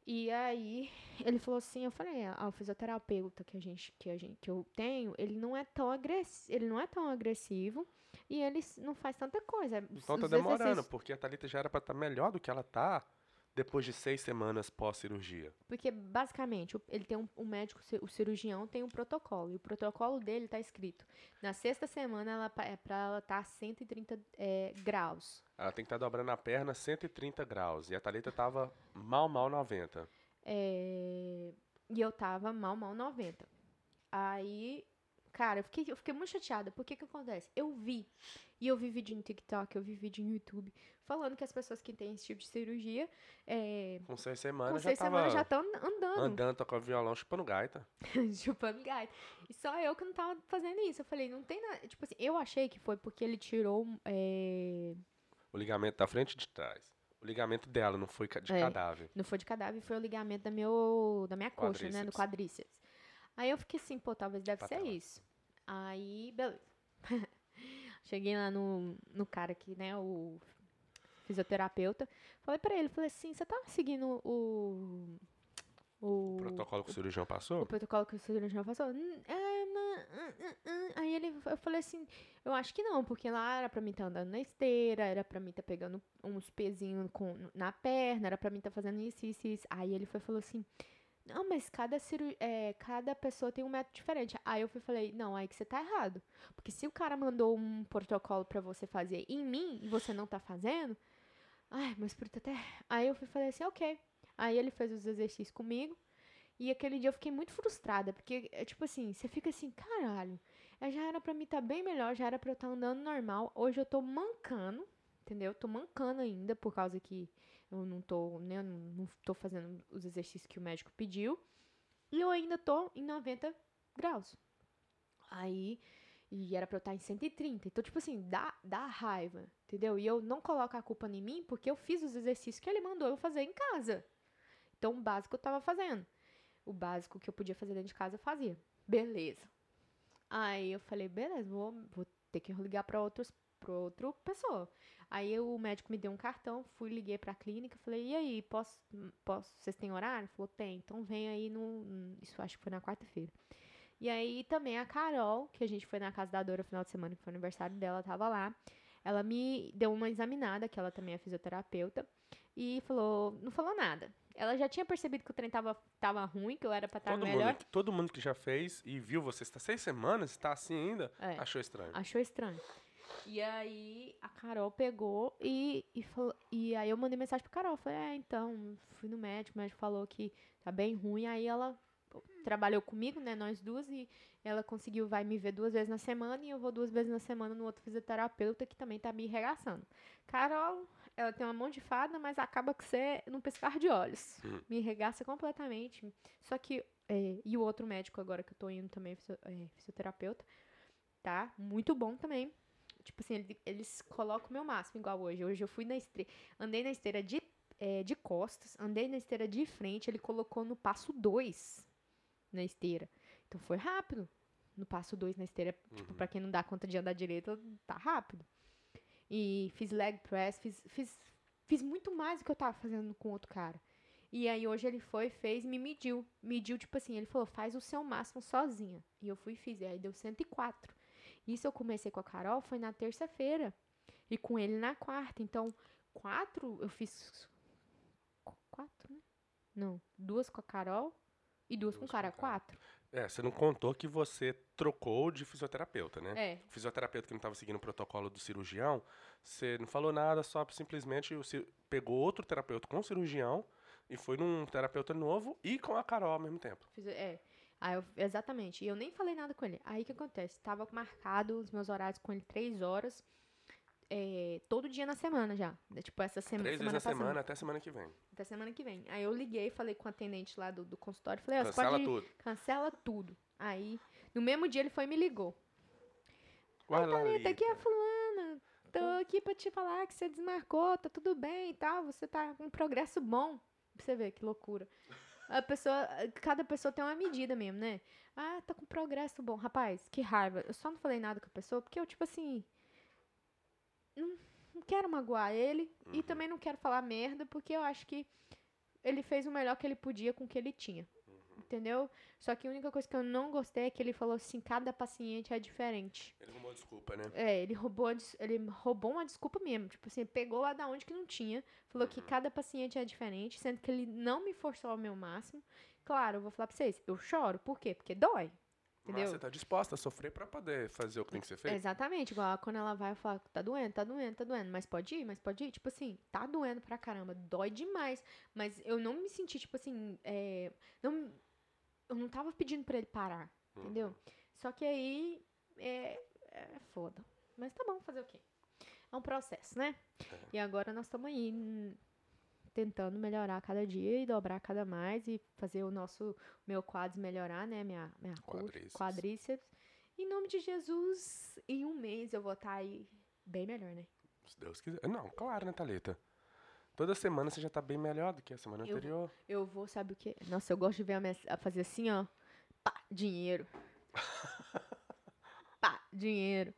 Speaker 2: E aí ele falou assim, eu falei, ah, o fisioterapeuta que a gente, que a gente, que eu tenho, ele não é tão agressivo, ele não é tão agressivo e ele não faz tanta coisa.
Speaker 1: Então tá demorando,
Speaker 2: exercícios-
Speaker 1: porque a Thalita já era pra estar melhor do que ela tá depois de seis semanas pós-cirurgia.
Speaker 2: Porque, basicamente, o- ele tem um, um médico, o cirurgião tem um protocolo. E o protocolo dele tá escrito. Na sexta semana, ela, é pra ela estar a 130 é, graus.
Speaker 1: Ela tem que estar dobrando a perna 130 graus. E a Thalita tava mal, mal 90.
Speaker 2: É, e eu tava mal, mal 90. Aí, cara, eu fiquei, eu fiquei muito chateada. Porque que acontece? Eu vi. E eu vi vídeo no TikTok, eu vi vídeo no YouTube. Falando que as pessoas que têm esse tipo de cirurgia, é,
Speaker 1: Com seis
Speaker 2: com
Speaker 1: semanas
Speaker 2: seis
Speaker 1: já
Speaker 2: semanas já estão andando.
Speaker 1: andando, tocando violão, chupando gaita.
Speaker 2: chupando gaita. E só eu que não tava fazendo isso. Eu falei, não tem nada. Tipo assim, eu achei que foi porque ele tirou. É...
Speaker 1: O ligamento da frente e de trás. O ligamento dela, não foi de
Speaker 2: É.
Speaker 1: cadáver.
Speaker 2: Não foi de cadáver, foi o ligamento da, meu, da minha coxa, né? Do
Speaker 1: Quadríceps.
Speaker 2: Aí eu fiquei assim, pô, talvez deve ser isso. Aí, beleza. Cheguei lá no, no cara aqui, né? O fisioterapeuta. Falei pra ele, falei assim, você tá seguindo o. O,
Speaker 1: O protocolo que o cirurgião
Speaker 2: o
Speaker 1: passou?
Speaker 2: protocolo que o cirurgião passou? Hum, é, hum, hum. Aí ele, eu falei assim, eu acho que não, porque lá era pra mim estar andando na esteira, era pra mim estar pegando uns pezinhos com, na perna, era pra mim estar fazendo isso, isso, isso. Aí ele foi e falou assim, não, mas cada, ciru é, cada pessoa tem um método diferente. Aí eu fui falei, não, aí que você tá errado. Porque se o cara mandou um protocolo pra você fazer em mim e você não tá fazendo, ai, meu espírito até... Aí eu fui falei assim, ok. Aí ele fez os exercícios comigo. E aquele dia eu fiquei muito frustrada, porque, é, tipo assim, você fica assim, caralho, é, já era pra mim estar bem melhor, já era pra eu estar andando normal. Hoje eu tô mancando, entendeu? Tô mancando ainda, por causa que eu não tô, né, não, tô fazendo os exercícios que o médico pediu. E eu ainda tô em 90 graus. Aí, e era pra eu estar em 130. Então, tipo assim, dá, dá raiva, entendeu? E eu não coloco a culpa em mim, porque eu fiz os exercícios que ele mandou eu fazer em casa. Então, o básico eu tava fazendo. O básico que eu podia fazer dentro de casa, eu fazia. Beleza. Aí eu falei, beleza, vou, vou ter que ligar para outros para outra pessoa. Aí o médico me deu um cartão, fui, liguei pra clínica, falei, e aí, posso, posso, vocês têm horário? Falou, tem, então vem aí no, isso acho que foi na quarta-feira. E aí também a Carol, que a gente foi na casa da Dora no final de semana, que foi aniversário dela, tava lá. Ela me deu uma examinada, que ela também é fisioterapeuta, e falou, não falou nada. Ela já tinha percebido que o trem tava, tava ruim, que eu era pra estar
Speaker 1: todo
Speaker 2: melhor.
Speaker 1: Mundo, todo mundo que já fez e viu você está seis semanas, está assim ainda,
Speaker 2: É.
Speaker 1: achou estranho.
Speaker 2: Achou estranho. E aí a Carol pegou e, e, falou, e aí eu mandei mensagem pra Carol. Falei, é, então, fui no médico, o médico falou que tá bem ruim. Aí ela trabalhou comigo, né, nós duas, e ela conseguiu, vai me ver duas vezes na semana, e eu vou duas vezes na semana no outro fisioterapeuta que também tá me regaçando. Carol, ela tem uma mão de fada, mas acaba que você num pescar de olhos. Me regaça completamente. Só que, é, e o outro médico agora que eu tô indo também, é, fisioterapeuta, tá? Muito bom também. Tipo assim, ele- eles colocam o meu máximo, igual hoje. Hoje eu fui na esteira, andei na esteira de, é, de costas, andei na esteira de frente, ele colocou no passo 2 na esteira. Então foi rápido. No passo 2 na esteira, tipo, pra quem não dá conta de andar direito, tá rápido. E fiz leg press, fiz, fiz, fiz muito mais do que eu tava fazendo com outro cara. E aí hoje ele foi, fez me mediu. Mediu, tipo assim, ele falou, faz o seu máximo sozinha. E eu fui e fiz. E aí deu 104. Isso eu comecei com a Carol, foi na terça-feira. E com ele na quarta. Então, quatro, eu fiz. qu- Quatro, né? Não, duas com a Carol e duas, com o cara.
Speaker 1: com o cara.
Speaker 2: Quatro.
Speaker 1: É, você não contou que você trocou de fisioterapeuta, né?
Speaker 2: É.
Speaker 1: O fisioterapeuta que não estava seguindo o protocolo do cirurgião, você não falou nada, só simplesmente pegou outro terapeuta com o cirurgião e foi num terapeuta novo e com a Carol ao mesmo tempo.
Speaker 2: Fiz- é. Aí eu- exatamente. E eu nem falei nada com ele. Aí o que acontece? Tava marcado os meus horários com ele três horas. é, todo dia na semana já. É, Tipo, essa sema
Speaker 1: Três
Speaker 2: semana
Speaker 1: vezes na semana até semana que vem.
Speaker 2: Até semana que vem. Aí eu liguei, falei com o atendente lá do, do consultório. Falei, ó, você
Speaker 1: Cancela
Speaker 2: pode...
Speaker 1: tudo.
Speaker 2: Cancela tudo. Aí, no mesmo dia ele foi e me ligou.
Speaker 1: Uai,
Speaker 2: Thalita, aqui é a fulana. Tô aqui pra te falar que você desmarcou, tá tudo bem e tal. Você tá com um progresso bom. Pra você ver que loucura. A pessoa, cada pessoa tem uma medida mesmo, né? Ah, tá com progresso bom. Rapaz, que raiva. Eu só não falei nada com a pessoa porque eu, tipo assim. Não, não quero magoar ele e também não quero falar merda porque eu acho que ele fez o melhor que ele podia com o que ele tinha. Entendeu? Só que a única coisa que eu não gostei é que ele falou assim: cada paciente é diferente.
Speaker 1: Ele arrumou desculpa, né?
Speaker 2: É, ele roubou, a ele roubou uma desculpa mesmo. Tipo assim, pegou lá da onde que não tinha. Falou que cada paciente é diferente, sendo que ele não me forçou ao meu máximo. Claro, eu vou falar pra vocês, eu choro. Por quê? Porque dói. Entendeu?
Speaker 1: Mas você tá disposta a sofrer pra poder fazer o que tem que ser feito?
Speaker 2: Exatamente, igual quando ela vai, eu falo, tá doendo, tá doendo, tá doendo, mas pode ir, mas pode ir, tipo assim, tá doendo pra caramba, dói demais, mas eu não me senti, tipo assim, é, não, eu não tava pedindo pra ele parar, entendeu? Só que aí, é, é foda, mas tá bom, fazer o quê? É um processo, né? E agora nós estamos aí, hum, tentando melhorar cada dia e dobrar cada mais e fazer o nosso, meu quadros melhorar, né, minha, minha
Speaker 1: Quadríceps.
Speaker 2: quadríceps. Em nome de Jesus, em um mês eu vou estar aí bem melhor, né?
Speaker 1: Se Deus quiser. Não, claro, né, Thalita? Toda semana você já tá bem melhor do que a semana
Speaker 2: Eu-
Speaker 1: anterior.
Speaker 2: Eu vou, sabe o quê? Nossa, eu gosto de ver a, mens- a fazer assim, ó. Pá, dinheiro. Pá, dinheiro.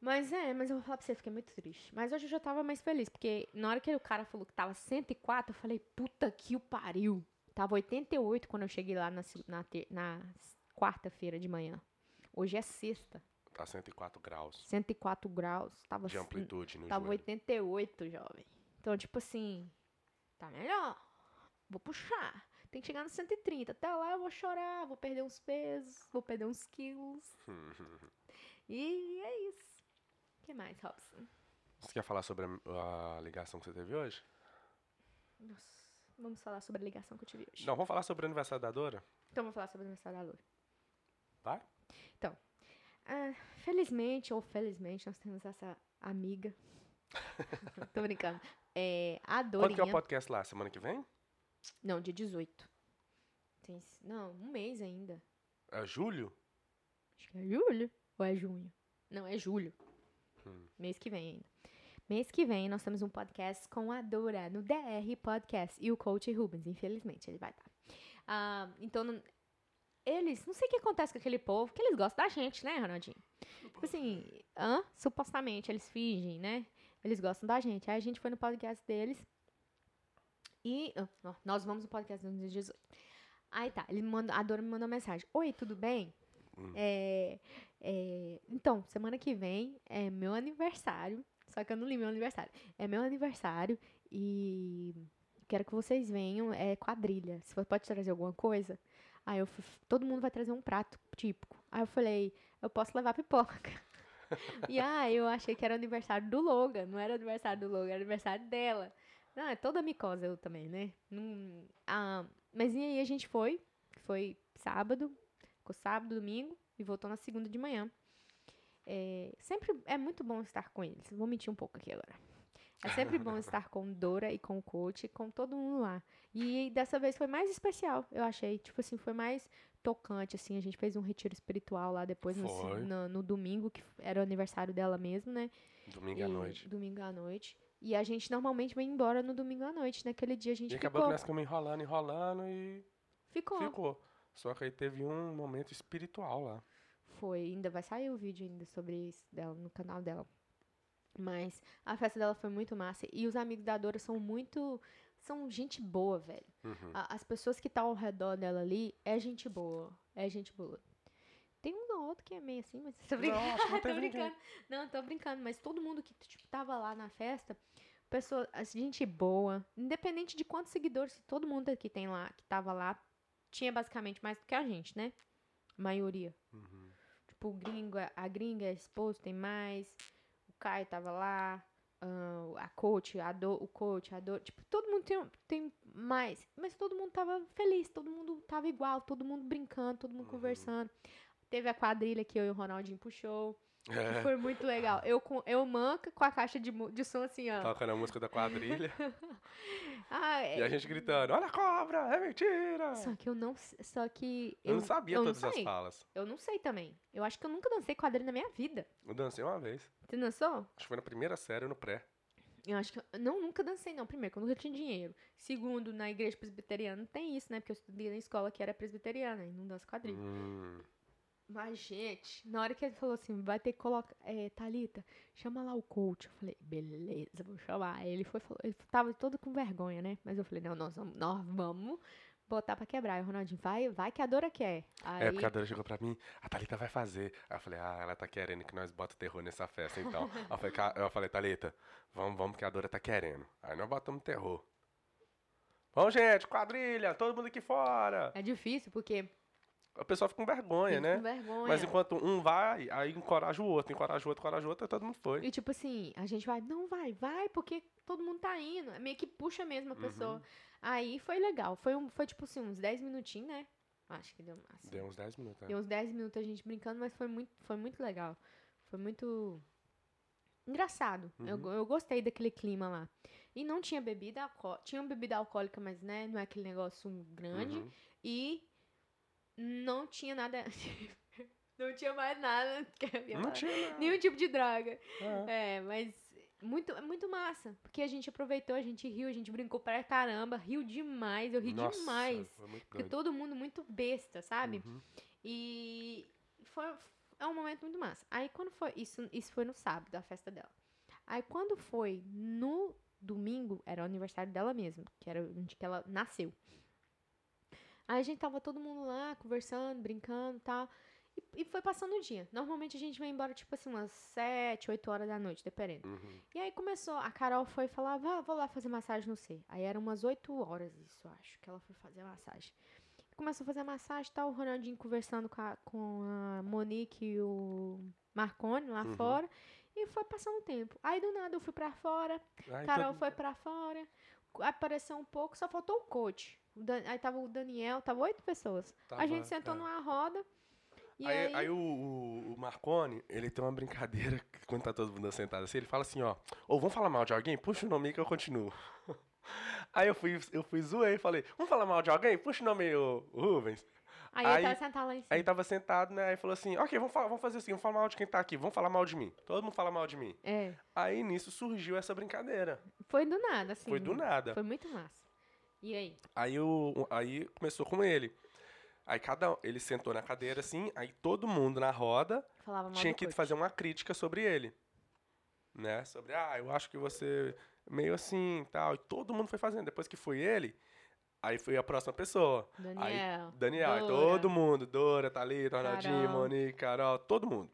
Speaker 2: Mas é, mas eu vou falar pra você, fiquei muito triste. Mas hoje eu já tava mais feliz, porque na hora que o cara falou que tava 104, eu falei, puta que o pariu. Tava 88 quando eu cheguei lá na, na, na quarta-feira de manhã. Hoje é sexta,
Speaker 1: Tá 104 graus
Speaker 2: 104 graus. Tava,
Speaker 1: de amplitude no
Speaker 2: tava
Speaker 1: joelho.
Speaker 2: 88, jovem. Então, tipo assim, tá melhor. Vou puxar. Tem que chegar no 130. Até lá eu vou chorar, vou perder uns pesos, vou perder uns quilos. e é isso. O que mais, Robson?
Speaker 1: Você quer falar sobre a, a ligação que você teve hoje?
Speaker 2: Nossa. vamos falar sobre a ligação que eu tive hoje.
Speaker 1: Não, vamos falar sobre o aniversário da Dora?
Speaker 2: Então, vamos falar sobre o aniversário da Dora.
Speaker 1: Vai?
Speaker 2: Ah, felizmente ou felizmente, nós temos essa amiga. Tô brincando. É, a
Speaker 1: Quando que é o
Speaker 2: Dorinha.
Speaker 1: podcast lá? Semana que vem?
Speaker 2: Não, dia 18. Tem, não, um mês ainda.
Speaker 1: É julho?
Speaker 2: Acho que é julho ou é junho? Não, é julho. Mês que vem ainda. Mês que vem nós temos um podcast com a Dora no DR Podcast e o coach Rubens, infelizmente, ele vai estar. Ah, então, não- eles, não sei o que acontece com aquele povo, que eles gostam da gente, né, Ronaldinho? Tipo assim, hã? supostamente eles fingem, né? Eles gostam da gente. Aí a gente foi no podcast deles e ó, nós vamos no podcast no dia 18. Aí tá, ele mandou, a Dora me mandou uma mensagem. Oi, tudo bem? É, é, então, semana que vem é meu aniversário. Só que eu não li meu aniversário. É meu aniversário e quero que vocês venham. É quadrilha. Se você pode trazer alguma coisa. Aí eu todo mundo vai trazer um prato típico. Aí eu falei, eu posso levar pipoca. e ah, eu achei que era aniversário do Logan. Não era aniversário do Logan, era aniversário dela. Não, é toda micosa eu também, né? Não, ah, mas e aí a gente foi. Foi sábado. Ficou sábado, domingo e voltou na segunda de manhã. É, sempre é muito bom estar com eles. Vou mentir um pouco aqui agora. É sempre bom estar com Dora e com o coach, com todo mundo lá. E dessa vez foi mais especial, eu achei. Tipo assim, foi mais tocante, assim. A gente fez um retiro espiritual lá depois, no, no, no domingo, que era o aniversário dela mesmo, né?
Speaker 1: Domingo à
Speaker 2: E-
Speaker 1: noite.
Speaker 2: Domingo à noite. E a gente normalmente vem embora no domingo à noite. Naquele dia a gente
Speaker 1: E acabou
Speaker 2: ficou.
Speaker 1: que nós ficamos enrolando, enrolando e
Speaker 2: Ficou.
Speaker 1: ficou. Só que aí teve um momento espiritual lá.
Speaker 2: Foi, ainda vai sair o vídeo ainda sobre isso dela no canal dela. Mas a festa dela foi muito massa. E os amigos da Dora são muito. São gente boa, velho. A- As pessoas que estão ao redor dela ali é gente boa. É gente boa. Tem um ou outro que é meio assim, mas tô brincando.
Speaker 1: que não
Speaker 2: tô
Speaker 1: teve ninguém.
Speaker 2: brincando. Não, tô brincando. Mas todo mundo que tipo, tava lá na festa, pessoa, gente boa. Independente de quantos seguidores, todo mundo que tem lá, que tava lá, tinha basicamente mais do que a gente, né? A maioria. Tipo, o gringo, a gringa, a esposa tem mais. O Caio tava lá. Ah, a coach, a do, o coach, a dor. Tipo, todo mundo tem, tem mais. Mas todo mundo tava feliz, todo mundo tava igual, todo mundo brincando, todo mundo conversando. Teve a quadrilha que eu e o Ronaldinho puxou.
Speaker 1: É.
Speaker 2: foi muito legal. Eu, com, eu manca com a caixa de, de som assim, ó.
Speaker 1: Tocando a música da quadrilha.
Speaker 2: Ah,
Speaker 1: e a gente gritando, olha a cobra, é mentira!
Speaker 2: Só que eu não. Só que.
Speaker 1: Eu não sabia
Speaker 2: eu
Speaker 1: todas as
Speaker 2: sei.
Speaker 1: falas.
Speaker 2: Eu não sei também. Eu acho que eu nunca dancei quadrilha na minha vida.
Speaker 1: Eu dancei uma vez.
Speaker 2: Você dançou?
Speaker 1: Acho que foi na primeira série no pré.
Speaker 2: Eu acho que. eu- Não, nunca dancei, não. Primeiro, que eu nunca tinha dinheiro. Segundo, na igreja presbiteriana não tem isso, né? Porque eu estudei na escola que era presbiteriana e não dança quadrilha.
Speaker 1: Hum,
Speaker 2: Mas, gente, na hora que ele falou assim, vai ter que colocar. É, Thalita, chama lá o coach. Eu falei, beleza, vou chamar. Aí ele foi, falou, ele tava todo com vergonha, né? Mas eu falei, não, nós vamos, nós vamos botar pra quebrar. E o Ronaldinho, vai, vai que a Dora quer. Aí,
Speaker 1: É, porque a Dora chegou pra mim, a Thalita vai fazer. Aí eu falei, ah, ela tá querendo que nós bota terror nessa festa, então. Eu falei, "Ca- eu falei, Thalita, vamos, vamos que a Dora tá querendo. Aí nós botamos terror. Vamos, gente, quadrilha, todo mundo aqui fora.
Speaker 2: é difícil, porque
Speaker 1: O pessoal fica com vergonha,
Speaker 2: fica
Speaker 1: né?
Speaker 2: com vergonha.
Speaker 1: Mas enquanto um vai, aí encoraja o outro, encoraja o outro, encoraja o outro, aí todo mundo foi.
Speaker 2: E tipo assim, a gente vai, não vai, vai, porque todo mundo tá indo. É Meio que puxa mesmo a pessoa.
Speaker 1: Uhum.
Speaker 2: Aí foi legal. Foi, um, foi tipo assim, uns 10 minutinhos, né? Acho que deu assim,
Speaker 1: Deu uns 10 minutos. né?
Speaker 2: Deu uns 10 minutos a gente brincando, mas foi muito, foi muito legal. Foi muito engraçado. Eu,
Speaker 1: Uhum.
Speaker 2: eu gostei daquele clima lá. E não tinha bebida alcoólica. Tinha bebida alcoólica, mas né, não é aquele negócio grande.
Speaker 1: Uhum.
Speaker 2: E não tinha nada. não tinha mais nada.
Speaker 1: Não
Speaker 2: falar.
Speaker 1: tinha nada.
Speaker 2: Nenhum tipo de droga.
Speaker 1: É.
Speaker 2: É, mas muito, muito massa. Porque a gente aproveitou, a gente riu, a gente brincou pra caramba, riu demais, eu ri
Speaker 1: Nossa,
Speaker 2: demais.
Speaker 1: Foi muito
Speaker 2: Porque todo mundo muito besta, sabe?
Speaker 1: Uhum.
Speaker 2: E foi, é um momento muito massa. Aí quando foi. Isso, isso foi no sábado, a festa dela. Aí quando foi no domingo, era o aniversário dela mesmo, que era onde que ela nasceu. Aí a gente tava todo mundo lá, conversando, brincando e tal. E, e foi passando o dia. Normalmente a gente vai embora, tipo assim, umas 7, 8 horas da noite, dependendo.
Speaker 1: Uhum.
Speaker 2: E aí começou, a Carol foi falar, vá, vou lá fazer massagem no C. Aí eram umas 8 horas, isso, eu acho, que ela foi fazer a massagem. Começou a fazer a massagem e tal, o Ronaldinho conversando com a, com a Monique e o Marcone lá fora. E foi passando o tempo. Aí do nada eu fui pra fora,
Speaker 1: Aí
Speaker 2: Carol foi pra fora, apareceu um pouco, só faltou o coach. O Dan- Aí tava o Daniel, tava oito pessoas.
Speaker 1: Tava,
Speaker 2: a gente sentou
Speaker 1: é.
Speaker 2: numa roda. E
Speaker 1: aí,
Speaker 2: aí,
Speaker 1: aí o, o- o Marconi, ele tem uma brincadeira quando tá todo mundo sentado assim, ele fala assim, ó, ou vamos falar mal de alguém? Puxa o nome aí que eu continuo. Aí eu fui, eu fui zoei, falei, vamos falar mal de alguém? Puxa o nome aí, ô Rubens.
Speaker 2: aí, ele
Speaker 1: aí-
Speaker 2: tava sentado lá em cima.
Speaker 1: Aí tava sentado, né? Aí falou assim, ok, vamos, falar, vamos fazer assim, vamos falar mal de quem tá aqui, vamos falar mal de mim. Todo mundo fala mal de mim.
Speaker 2: É,
Speaker 1: Aí nisso surgiu essa brincadeira.
Speaker 2: foi do nada, assim.
Speaker 1: Foi do nada.
Speaker 2: Foi muito massa. E aí?
Speaker 1: Aí, o, aí começou com ele. Aí cada ele sentou na cadeira assim, aí todo mundo na roda tinha que
Speaker 2: coach.
Speaker 1: fazer uma crítica sobre ele. Né? Sobre, ah, eu acho que você meio assim e tal. E todo mundo foi fazendo. Depois que foi ele, aí foi a próxima pessoa.
Speaker 2: Daniel,
Speaker 1: Aí, Daniel, aí
Speaker 2: Dora.
Speaker 1: todo mundo. Dora, Thalita, Ronaldinho. Monique, Carol, todo mundo.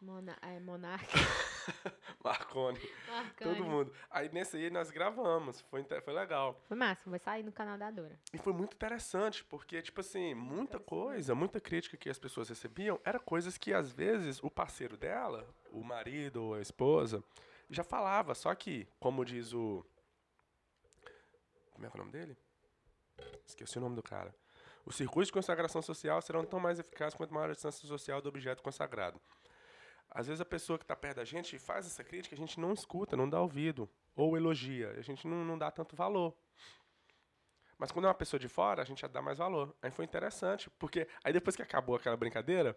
Speaker 2: Mona, é, Monarca.
Speaker 1: Marconi,
Speaker 2: Marcani.
Speaker 1: todo mundo. Aí nesse aí nós gravamos, foi, foi legal.
Speaker 2: Foi massa, vai sair no canal da Dora.
Speaker 1: E foi muito interessante, porque, tipo assim, muita coisa, muita crítica que as pessoas recebiam era coisas que, às vezes, o parceiro dela, o marido ou a esposa, já falava. Só que, como diz o. Como é que é o nome dele? Esqueci o nome do cara. Os circuitos de consagração social serão tão mais eficazes quanto maior a distância social do objeto consagrado. Às vezes a pessoa que está perto da gente faz essa crítica, a gente não escuta, não dá ouvido. Ou elogia, a gente não, não dá tanto valor. Mas quando é uma pessoa de fora, a gente já dá mais valor. Aí foi interessante, porque aí depois que acabou aquela brincadeira,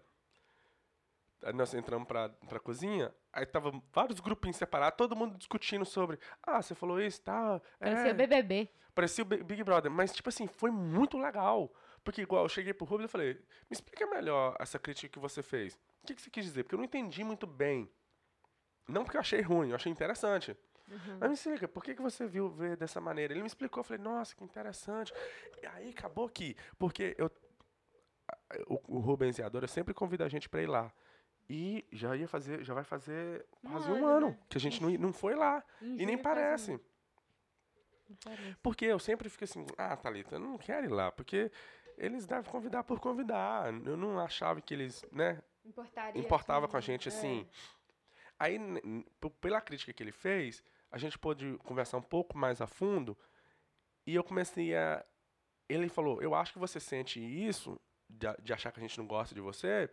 Speaker 1: nós entramos pra, pra cozinha, aí tava vários grupinhos separados, todo mundo discutindo sobre, ah, você falou isso, tá,
Speaker 2: Parecia
Speaker 1: é,
Speaker 2: BBB.
Speaker 1: parecia o Big Big Brother, mas tipo assim, foi muito legal. Porque igual eu cheguei pro Rubens e falei, me explica melhor essa crítica que você fez. O que, que você quis dizer? Porque eu não entendi muito bem. Não porque eu achei ruim, eu achei interessante. Mas me explica, por que, que você viu ver dessa maneira? Ele me explicou, eu falei, nossa, que interessante. E aí acabou que, porque eu, o, o Rubens e a Dora sempre convidam a gente pra ir lá. E já ia fazer, já vai fazer quase um
Speaker 2: ano, né?
Speaker 1: que a gente não, não foi lá.
Speaker 2: Em
Speaker 1: E nem parece.
Speaker 2: Não parece.
Speaker 1: Porque eu sempre fico assim, ah, Thalita, eu não quero ir lá, porque eles devem convidar por convidar. Eu não achava que eles, né,
Speaker 2: Importaria
Speaker 1: importava
Speaker 2: que-
Speaker 1: com a gente
Speaker 2: é.
Speaker 1: assim. Aí, pela crítica que ele fez, a gente pôde conversar um pouco mais a fundo e eu comecei a. Ele falou: Eu acho que você sente isso, de, de achar que a gente não gosta de você,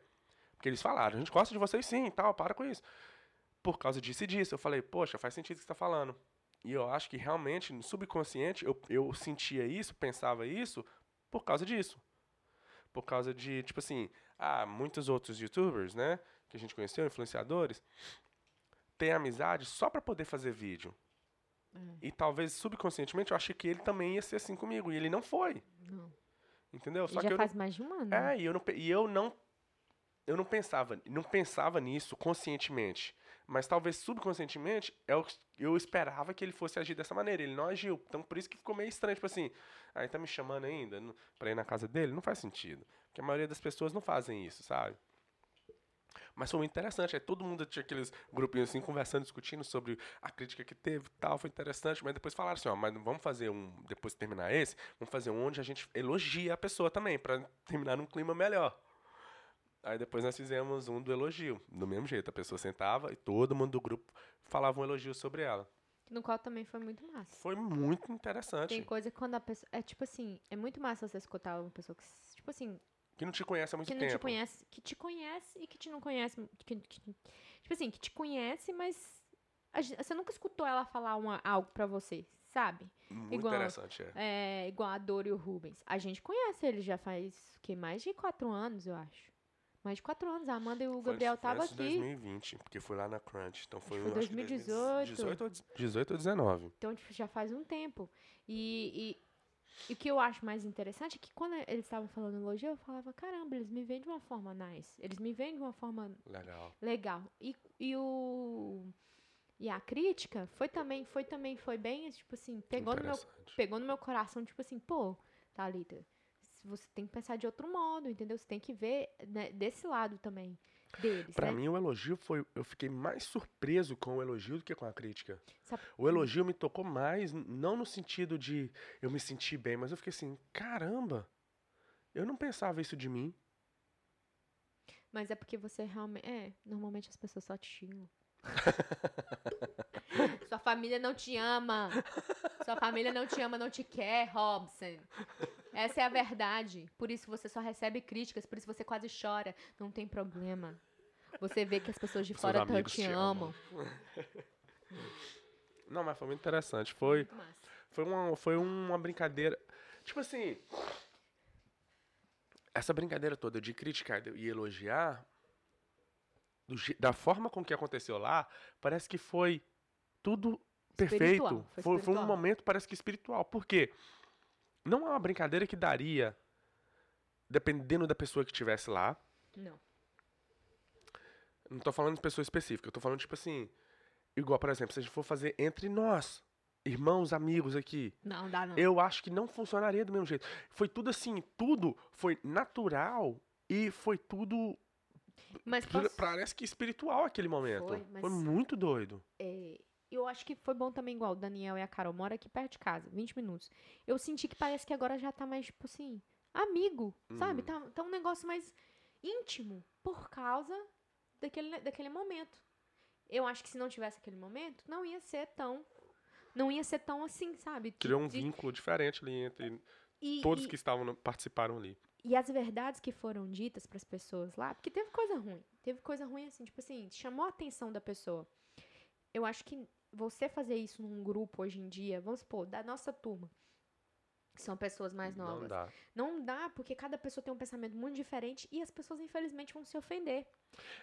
Speaker 1: porque eles falaram: A gente gosta de vocês sim, tal, para com isso. Por causa disso e disso. Eu falei: Poxa, faz sentido o que você está falando. E eu acho que realmente, no subconsciente, eu, eu sentia isso, pensava isso, por causa disso. Por causa de, tipo assim, ah, muitos outros youtubers, né, que a gente conheceu, influenciadores, têm amizade só para poder fazer vídeo. E talvez subconscientemente eu achei que ele também ia ser assim comigo. E ele não foi.
Speaker 2: Não.
Speaker 1: Entendeu? Só
Speaker 2: já
Speaker 1: que eu
Speaker 2: faz
Speaker 1: não,
Speaker 2: mais de um ano.
Speaker 1: é, e eu não, e eu não eu não pensava, não pensava nisso conscientemente, mas talvez subconscientemente eu, eu esperava que ele fosse agir dessa maneira. Ele não agiu, então por isso que ficou meio estranho, tipo assim, aí tá me chamando ainda? Pra ir na casa dele, não faz sentido, porque a maioria das pessoas não fazem isso, sabe? Mas foi muito interessante, aí todo mundo tinha aqueles grupinhos assim, conversando, discutindo sobre a crítica que teve e tal, foi interessante, mas depois falaram assim, ó, mas vamos fazer um, depois de terminar esse, vamos fazer um onde a gente elogia a pessoa também, pra terminar num clima melhor. Aí depois nós fizemos um do elogio, do mesmo jeito, a pessoa sentava e todo mundo do grupo falava um elogio sobre ela.
Speaker 2: No qual também foi muito massa.
Speaker 1: Foi muito interessante.
Speaker 2: Tem coisa que quando a pessoa. É tipo assim, é muito massa você escutar uma pessoa que. Tipo assim,
Speaker 1: Que não te conhece há muito
Speaker 2: que não
Speaker 1: tempo.
Speaker 2: te conhece, que te conhece e que te não conhece. que- que- tipo assim, que te conhece, mas a você nunca escutou ela falar uma, algo pra você, sabe?
Speaker 1: Muito
Speaker 2: Igual-
Speaker 1: interessante, é.
Speaker 2: É, igual a Dora e o Rubens. A gente conhece ele já faz o quê? mais de quatro anos, eu acho. Mais de quatro anos. A Amanda e o Gabriel estavam aqui.
Speaker 1: 2020, porque foi lá na Crunch. Então foi,
Speaker 2: foi
Speaker 1: acho que
Speaker 2: 2018.
Speaker 1: 2018 ou 18 ou 19.
Speaker 2: Então, tipo, já faz um tempo. E, e, e o que eu acho mais interessante é que quando eles estavam falando elogio, eu falava, caramba, eles me veem de uma forma nice. Eles me veem de uma forma
Speaker 1: Legal.
Speaker 2: legal. E, e o. E a crítica foi também, foi também, foi bem, tipo assim, pegou no meu, pegou no meu coração, tipo assim, pô, Thalita, você tem que pensar de outro modo, entendeu? Você tem que ver né, desse lado também deles,
Speaker 1: Pra
Speaker 2: né?
Speaker 1: mim, o elogio foi. Eu fiquei mais surpreso com o elogio do que com a crítica.
Speaker 2: Sabe-
Speaker 1: O elogio me tocou mais, não no sentido de eu me sentir bem, mas eu fiquei assim: caramba, eu não pensava isso de mim.
Speaker 2: Mas é porque você realmente. É, normalmente as pessoas só te xingam. Sua família não te ama. Sua família não te ama, não te quer, Robson. Essa é a verdade. Por isso você só recebe críticas, por isso você quase chora. Não tem problema. Você vê que as pessoas de fora te
Speaker 1: te
Speaker 2: amam.
Speaker 1: Não, mas foi muito interessante. Foi,
Speaker 2: Muito
Speaker 1: foi, uma, foi uma brincadeira. Tipo assim. Essa brincadeira toda de criticar e elogiar, do da forma com que aconteceu lá, parece que foi tudo perfeito.
Speaker 2: Espiritual, foi
Speaker 1: Foi, foi um momento, parece que espiritual. Por quê? Não é uma brincadeira que daria, dependendo da pessoa que estivesse lá.
Speaker 2: Não.
Speaker 1: Não tô falando de pessoa específica, eu tô falando, tipo assim, igual, por exemplo, se a gente for fazer entre nós, irmãos, amigos aqui,
Speaker 2: Não, dá não.
Speaker 1: eu acho que não funcionaria do mesmo jeito. Foi tudo assim, tudo foi natural e foi tudo,
Speaker 2: Mas posso-
Speaker 1: parece que espiritual aquele momento.
Speaker 2: Foi,
Speaker 1: Foi,
Speaker 2: mas-
Speaker 1: muito doido.
Speaker 2: é, eu acho que foi bom também, igual o Daniel e a Carol. Mora aqui perto de casa, 20 minutos. Eu senti que parece que agora já tá mais, tipo assim, amigo, sabe? Tá, tá um negócio mais íntimo por causa daquele, daquele momento. Eu acho que se não tivesse aquele momento, não ia ser tão. Não ia ser tão assim, sabe? De-
Speaker 1: Criou um
Speaker 2: de-
Speaker 1: vínculo diferente ali entre
Speaker 2: e-
Speaker 1: todos
Speaker 2: e-
Speaker 1: que estavam participaram ali.
Speaker 2: E as verdades que foram ditas pras pessoas lá, porque teve coisa ruim. Teve coisa ruim assim, tipo assim, chamou a atenção da pessoa. Eu acho que você fazer isso num grupo hoje em dia, vamos supor, da nossa turma, que são pessoas mais novas.
Speaker 1: Não dá.
Speaker 2: Não dá, porque cada pessoa tem um pensamento muito diferente e as pessoas, infelizmente, vão se ofender.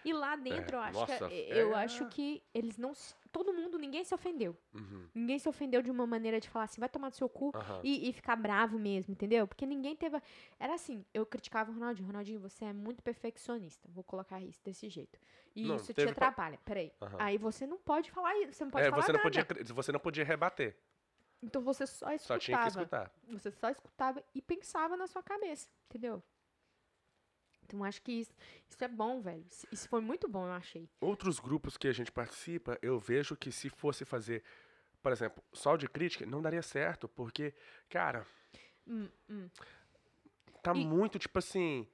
Speaker 2: E lá dentro,
Speaker 1: É,
Speaker 2: eu acho
Speaker 1: nossa,
Speaker 2: que
Speaker 1: é-
Speaker 2: eu acho que eles não. Todo mundo, ninguém se ofendeu.
Speaker 1: Uhum.
Speaker 2: Ninguém se ofendeu de uma maneira de falar assim, vai tomar do seu cu
Speaker 1: Aham.
Speaker 2: e, e ficar bravo mesmo, entendeu? Porque ninguém teve. Era assim, eu criticava o Ronaldinho. Ronaldinho, você é muito perfeccionista. Vou colocar isso desse jeito. E
Speaker 1: Não,
Speaker 2: isso te
Speaker 1: teve pa-
Speaker 2: atrapalha. Peraí.
Speaker 1: Aham.
Speaker 2: Aí você não pode falar isso. Você não pode
Speaker 1: É,
Speaker 2: falar
Speaker 1: você não,
Speaker 2: nada.
Speaker 1: podia, você não podia rebater,
Speaker 2: Então você só escutava.
Speaker 1: só tinha que escutar.
Speaker 2: Você só escutava e pensava na sua cabeça, entendeu? Então acho que isso, isso é bom, velho. Isso- foi muito bom, eu achei.
Speaker 1: Outros grupos que a gente participa, eu vejo que se fosse fazer, por exemplo, só de crítica, não daria certo, porque, cara, tá
Speaker 2: E-
Speaker 1: muito, tipo assim,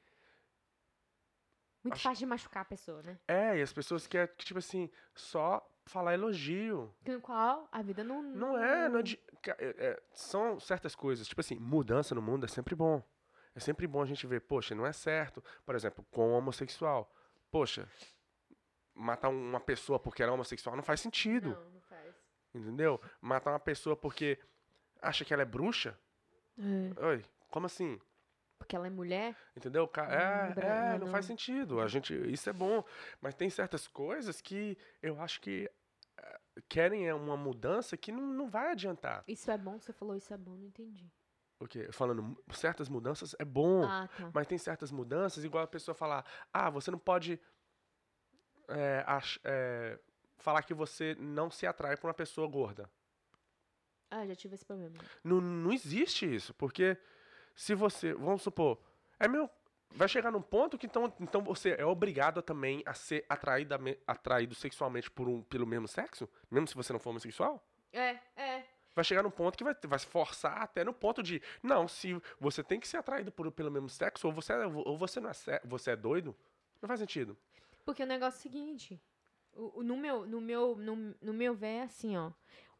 Speaker 2: Muito
Speaker 1: Acho-
Speaker 2: fácil de machucar a pessoa, né?
Speaker 1: é, e as pessoas querem, tipo assim, só falar elogio.
Speaker 2: Com qual a vida não.
Speaker 1: Não é, não é, de- ca- é- é, são certas coisas, tipo assim, mudança no mundo é sempre bom. É sempre bom a gente ver, poxa, não é certo, por exemplo, com o homossexual. Poxa, matar uma pessoa porque ela é homossexual não faz sentido.
Speaker 2: Não, não faz.
Speaker 1: Entendeu? Matar uma pessoa porque acha que ela é bruxa? Oi, como assim?
Speaker 2: Porque ela é mulher?
Speaker 1: Entendeu? É, é,
Speaker 2: não,
Speaker 1: não
Speaker 2: não.
Speaker 1: faz sentido. A gente, isso é bom, mas tem certas coisas que eu acho que eh, querem é uma mudança que não, não vai adiantar.
Speaker 2: Isso é bom? Você falou isso é bom, não entendi.
Speaker 1: O quê? Falando certas mudanças é bom,
Speaker 2: Ah, tá.
Speaker 1: mas tem certas mudanças igual a pessoa falar, ah, você não pode é, ach- é, falar que você não se atrai por uma pessoa gorda.
Speaker 2: Ah, já tive esse problema.
Speaker 1: Não, não existe isso, porque se você, vamos supor, é meu, vai chegar num ponto que então, então você é obrigado também a ser atraída, atraído sexualmente por um, pelo mesmo sexo, mesmo se você não for homossexual?
Speaker 2: É, é.
Speaker 1: Vai chegar num ponto que vai, vai se forçar até no ponto de, não, se você tem que ser atraído por, pelo mesmo sexo, ou você, é- ou você não é, você é doido, não faz sentido.
Speaker 2: Porque o negócio é o seguinte. o- o- no, meu, no, meu, no, no meu ver é assim, ó.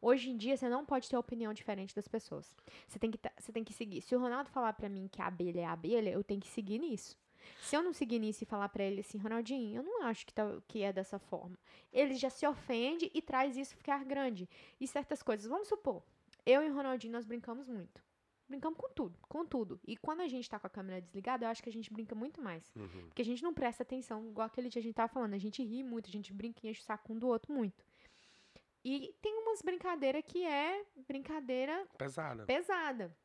Speaker 2: Hoje em dia, você não pode ter opinião diferente das pessoas. Você tem que, você tem que seguir. Se o Ronaldo falar pra mim que a abelha é a abelha, eu tenho que seguir nisso. Se eu não seguir nisso e falar pra ele assim, Ronaldinho, eu não acho que, tá, que é dessa forma. Ele já se ofende e traz isso ficar grande. E certas coisas. Vamos supor, eu e o Ronaldinho, nós brincamos muito. Brincamos com tudo, com tudo. E quando a gente tá com a câmera desligada, eu acho que a gente brinca muito mais. Porque a gente não presta atenção, igual aquele dia a gente tava falando. A gente ri muito, a gente brinca e enche o saco um do outro muito. E tem umas brincadeiras que é brincadeira
Speaker 1: Pesada.
Speaker 2: pesada.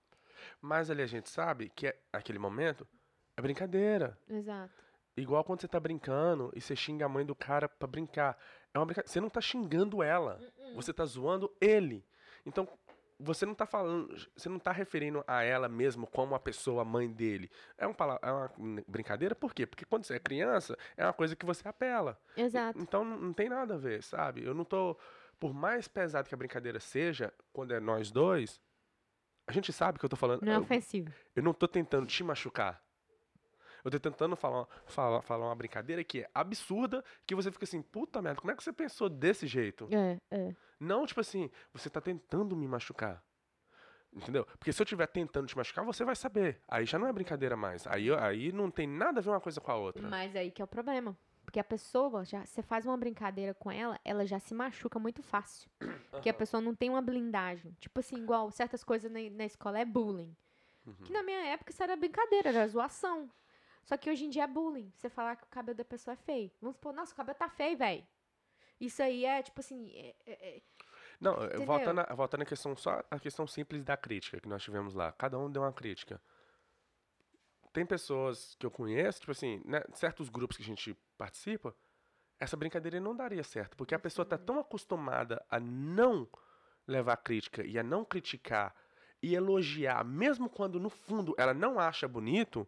Speaker 1: Mas ali a gente sabe que é, aquele momento é brincadeira.
Speaker 2: Exato.
Speaker 1: Igual quando você tá brincando e você xinga a mãe do cara pra brincar. É uma brincadeira. Você não tá xingando ela. Você tá zoando ele. Então, você não tá falando. Você não tá referindo a ela mesmo como a pessoa, a mãe dele. É, um, é uma brincadeira, por quê? Porque quando você é criança, é uma coisa que você apela.
Speaker 2: Exato.
Speaker 1: Então não, não tem nada a ver, sabe? Eu não tô. Por mais pesado que a brincadeira seja, quando é nós dois, a gente sabe que eu tô falando.
Speaker 2: Não é
Speaker 1: eu-
Speaker 2: ofensivo.
Speaker 1: eu não tô tentando te machucar. Eu tô tentando falar, falar, falar uma brincadeira que é absurda, que você fica assim, puta merda, como é que você pensou desse jeito?
Speaker 2: É, é.
Speaker 1: Não, tipo assim, você tá tentando me machucar. Entendeu? Porque se eu estiver tentando te machucar, você vai saber. Aí já não é brincadeira mais. Aí, aí não tem nada a ver uma coisa com a outra.
Speaker 2: Mas aí que é o problema. Porque a pessoa, já, você faz uma brincadeira com ela, ela já se machuca muito fácil. Porque a pessoa não tem uma blindagem. Tipo assim, igual certas coisas na, na escola é bullying. Que na minha época isso era brincadeira, era zoação. Só que hoje em dia é bullying. Você falar que o cabelo da pessoa é feio. Vamos supor, nossa, o cabelo tá feio, velho. Isso aí é, tipo assim. é- é- é-
Speaker 1: Não,
Speaker 2: Entendeu?
Speaker 1: voltando, a- voltando à questão só a questão simples da crítica que nós tivemos lá. Cada um deu uma crítica. Tem pessoas que eu conheço, tipo assim, né, certos grupos que a gente participa, essa brincadeira não daria certo, porque a pessoa tá tão acostumada a não levar crítica e a não criticar e elogiar, mesmo quando no fundo ela não acha bonito,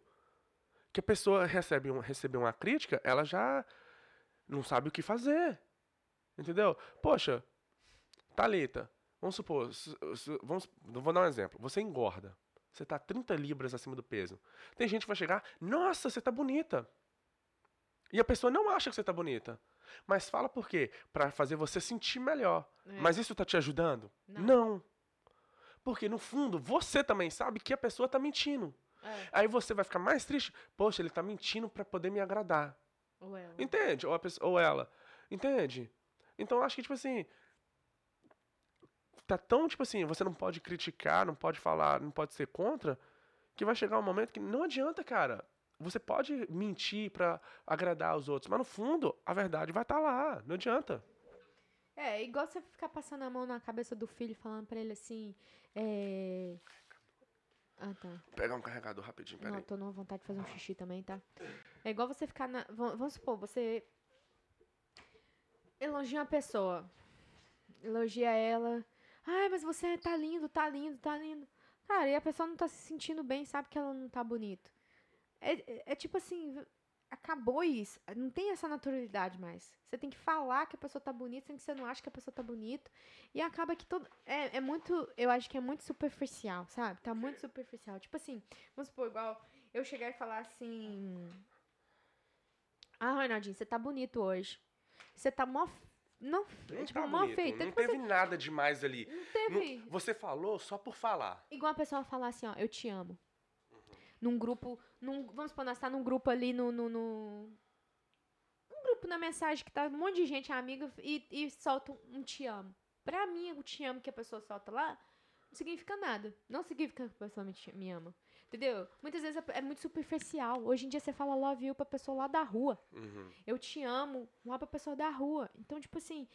Speaker 1: que a pessoa recebe, um, recebe uma crítica, ela já não sabe o que fazer. Entendeu? Poxa, Thalita, vamos supor, vamos, vou dar um exemplo. Você engorda. Você tá 30 libras acima do peso. Tem gente que vai chegar, nossa, você tá bonita. E a pessoa não acha que você tá bonita. Mas fala por quê? Pra fazer você sentir melhor.
Speaker 2: É.
Speaker 1: Mas isso tá te ajudando?
Speaker 2: Não.
Speaker 1: Porque no fundo, você também sabe que a pessoa tá mentindo.
Speaker 2: É.
Speaker 1: Aí você vai ficar mais triste. Poxa, ele tá mentindo pra poder me agradar.
Speaker 2: Ou ela.
Speaker 1: Entende? Ou, pessoa, ou ela. Entende? Então eu acho que, tipo assim. Tá tão, tipo assim, você não pode criticar, não pode falar, não pode ser contra, que vai chegar um momento que não adianta, cara. Você pode mentir pra agradar os outros, mas no fundo, a verdade vai estar lá. Não adianta.
Speaker 2: É, igual você ficar passando a mão na cabeça do filho, falando pra ele assim. É. Ah, tá.
Speaker 1: Vou pegar um carregador rapidinho,
Speaker 2: Não,
Speaker 1: peraí.
Speaker 2: tô numa vontade de fazer um xixi também, tá? É igual você ficar na. va- Vamos supor, você. Elogia uma pessoa. Elogia ela. Ai, mas você tá lindo, tá lindo, tá lindo. Cara, e a pessoa não tá se sentindo bem, sabe que ela não tá bonito. É, é- é tipo assim, acabou isso. Não tem essa naturalidade mais. Você tem que falar que a pessoa tá bonita, sem que você não acha que a pessoa tá bonita. E acaba que todo. É, é muito. Eu acho que é muito superficial, sabe? Tá muito superficial. Tipo assim, vamos supor, igual eu chegar e falar assim. Ah, Ronaldinho, você tá bonito hoje. Você tá mó. Não,
Speaker 1: Não
Speaker 2: tipo,
Speaker 1: tá bonito,
Speaker 2: feito.
Speaker 1: Não teve
Speaker 2: assim,
Speaker 1: nada demais ali.
Speaker 2: não teve.
Speaker 1: Não- você falou só por falar.
Speaker 2: Igual a pessoa falar assim, ó, eu te amo. Num grupo, num, vamos supor, nós tá num grupo ali no, no, no- Um grupo na mensagem que tá um monte de gente amiga e, e solta um, um te amo. Pra mim, o te amo que a pessoa solta lá não significa nada. Não significa que a pessoa me, me ama. Entendeu? Muitas vezes é, é muito superficial. Hoje em dia você fala love you pra pessoa lá da rua.
Speaker 1: Uhum.
Speaker 2: Eu te amo lá pra pessoa da rua. Então, tipo assim.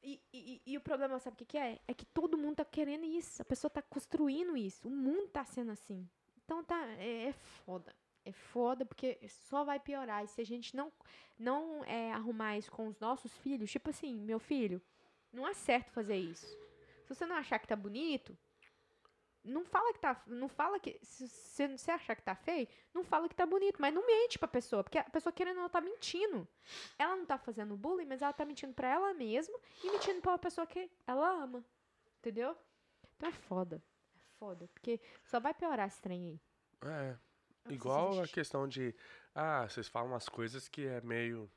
Speaker 2: E, e, e o problema, sabe o que, que é? É que todo mundo tá querendo isso. A pessoa tá construindo isso. O mundo tá sendo assim. Então tá. É, é foda. É foda porque só vai piorar. E se a gente não, não é, arrumar isso com os nossos filhos, tipo assim, meu filho, não é certo fazer isso. Se você não achar que tá bonito, não fala que tá. Não fala que. Se você, achar que tá feio, não fala que tá bonito, mas não mente pra pessoa, porque a pessoa querendo ou não tá mentindo. Ela não tá fazendo bullying, mas ela tá mentindo pra ela mesma e mentindo pra uma pessoa que ela ama. Entendeu? Então é foda. É foda. Porque só vai piorar esse trem aí.
Speaker 1: É.
Speaker 2: Eu
Speaker 1: Igual a questão de. Ah, vocês falam umas coisas que é meio.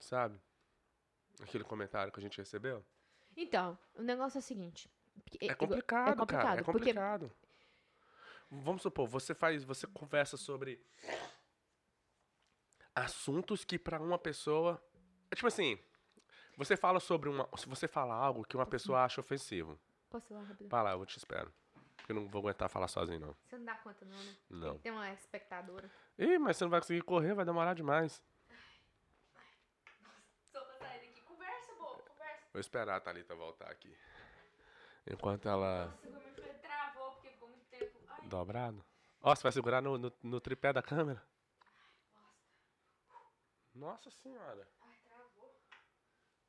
Speaker 1: Sabe? Aquele comentário que a gente recebeu.
Speaker 2: Então, o negócio é o seguinte. Porque-
Speaker 1: É complicado,
Speaker 2: é complicado,
Speaker 1: cara. É
Speaker 2: porque
Speaker 1: complicado. Vamos supor, você faz. Você conversa sobre assuntos que pra uma pessoa. É tipo assim. Você fala sobre uma. Se você fala algo que uma pessoa acha ofensivo.
Speaker 2: Posso ir lá rapidão?
Speaker 1: Vai lá, eu te espero. Porque eu não vou aguentar falar sozinho, não.
Speaker 2: Você não dá conta, não, né?
Speaker 1: Não.
Speaker 2: Tem uma espectadora.
Speaker 1: Ih, mas você não vai conseguir correr, vai demorar demais.
Speaker 2: Só pra sair daqui. Conversa, boa, conversa.
Speaker 1: Vou esperar a Thalita voltar aqui. Enquanto ela.
Speaker 2: Nossa, o meu filho travou porque ficou muito tempo. Ai,
Speaker 1: Dobrado. Ó, você vai segurar no, no, no tripé da câmera? Nossa senhora.
Speaker 2: ai, travou.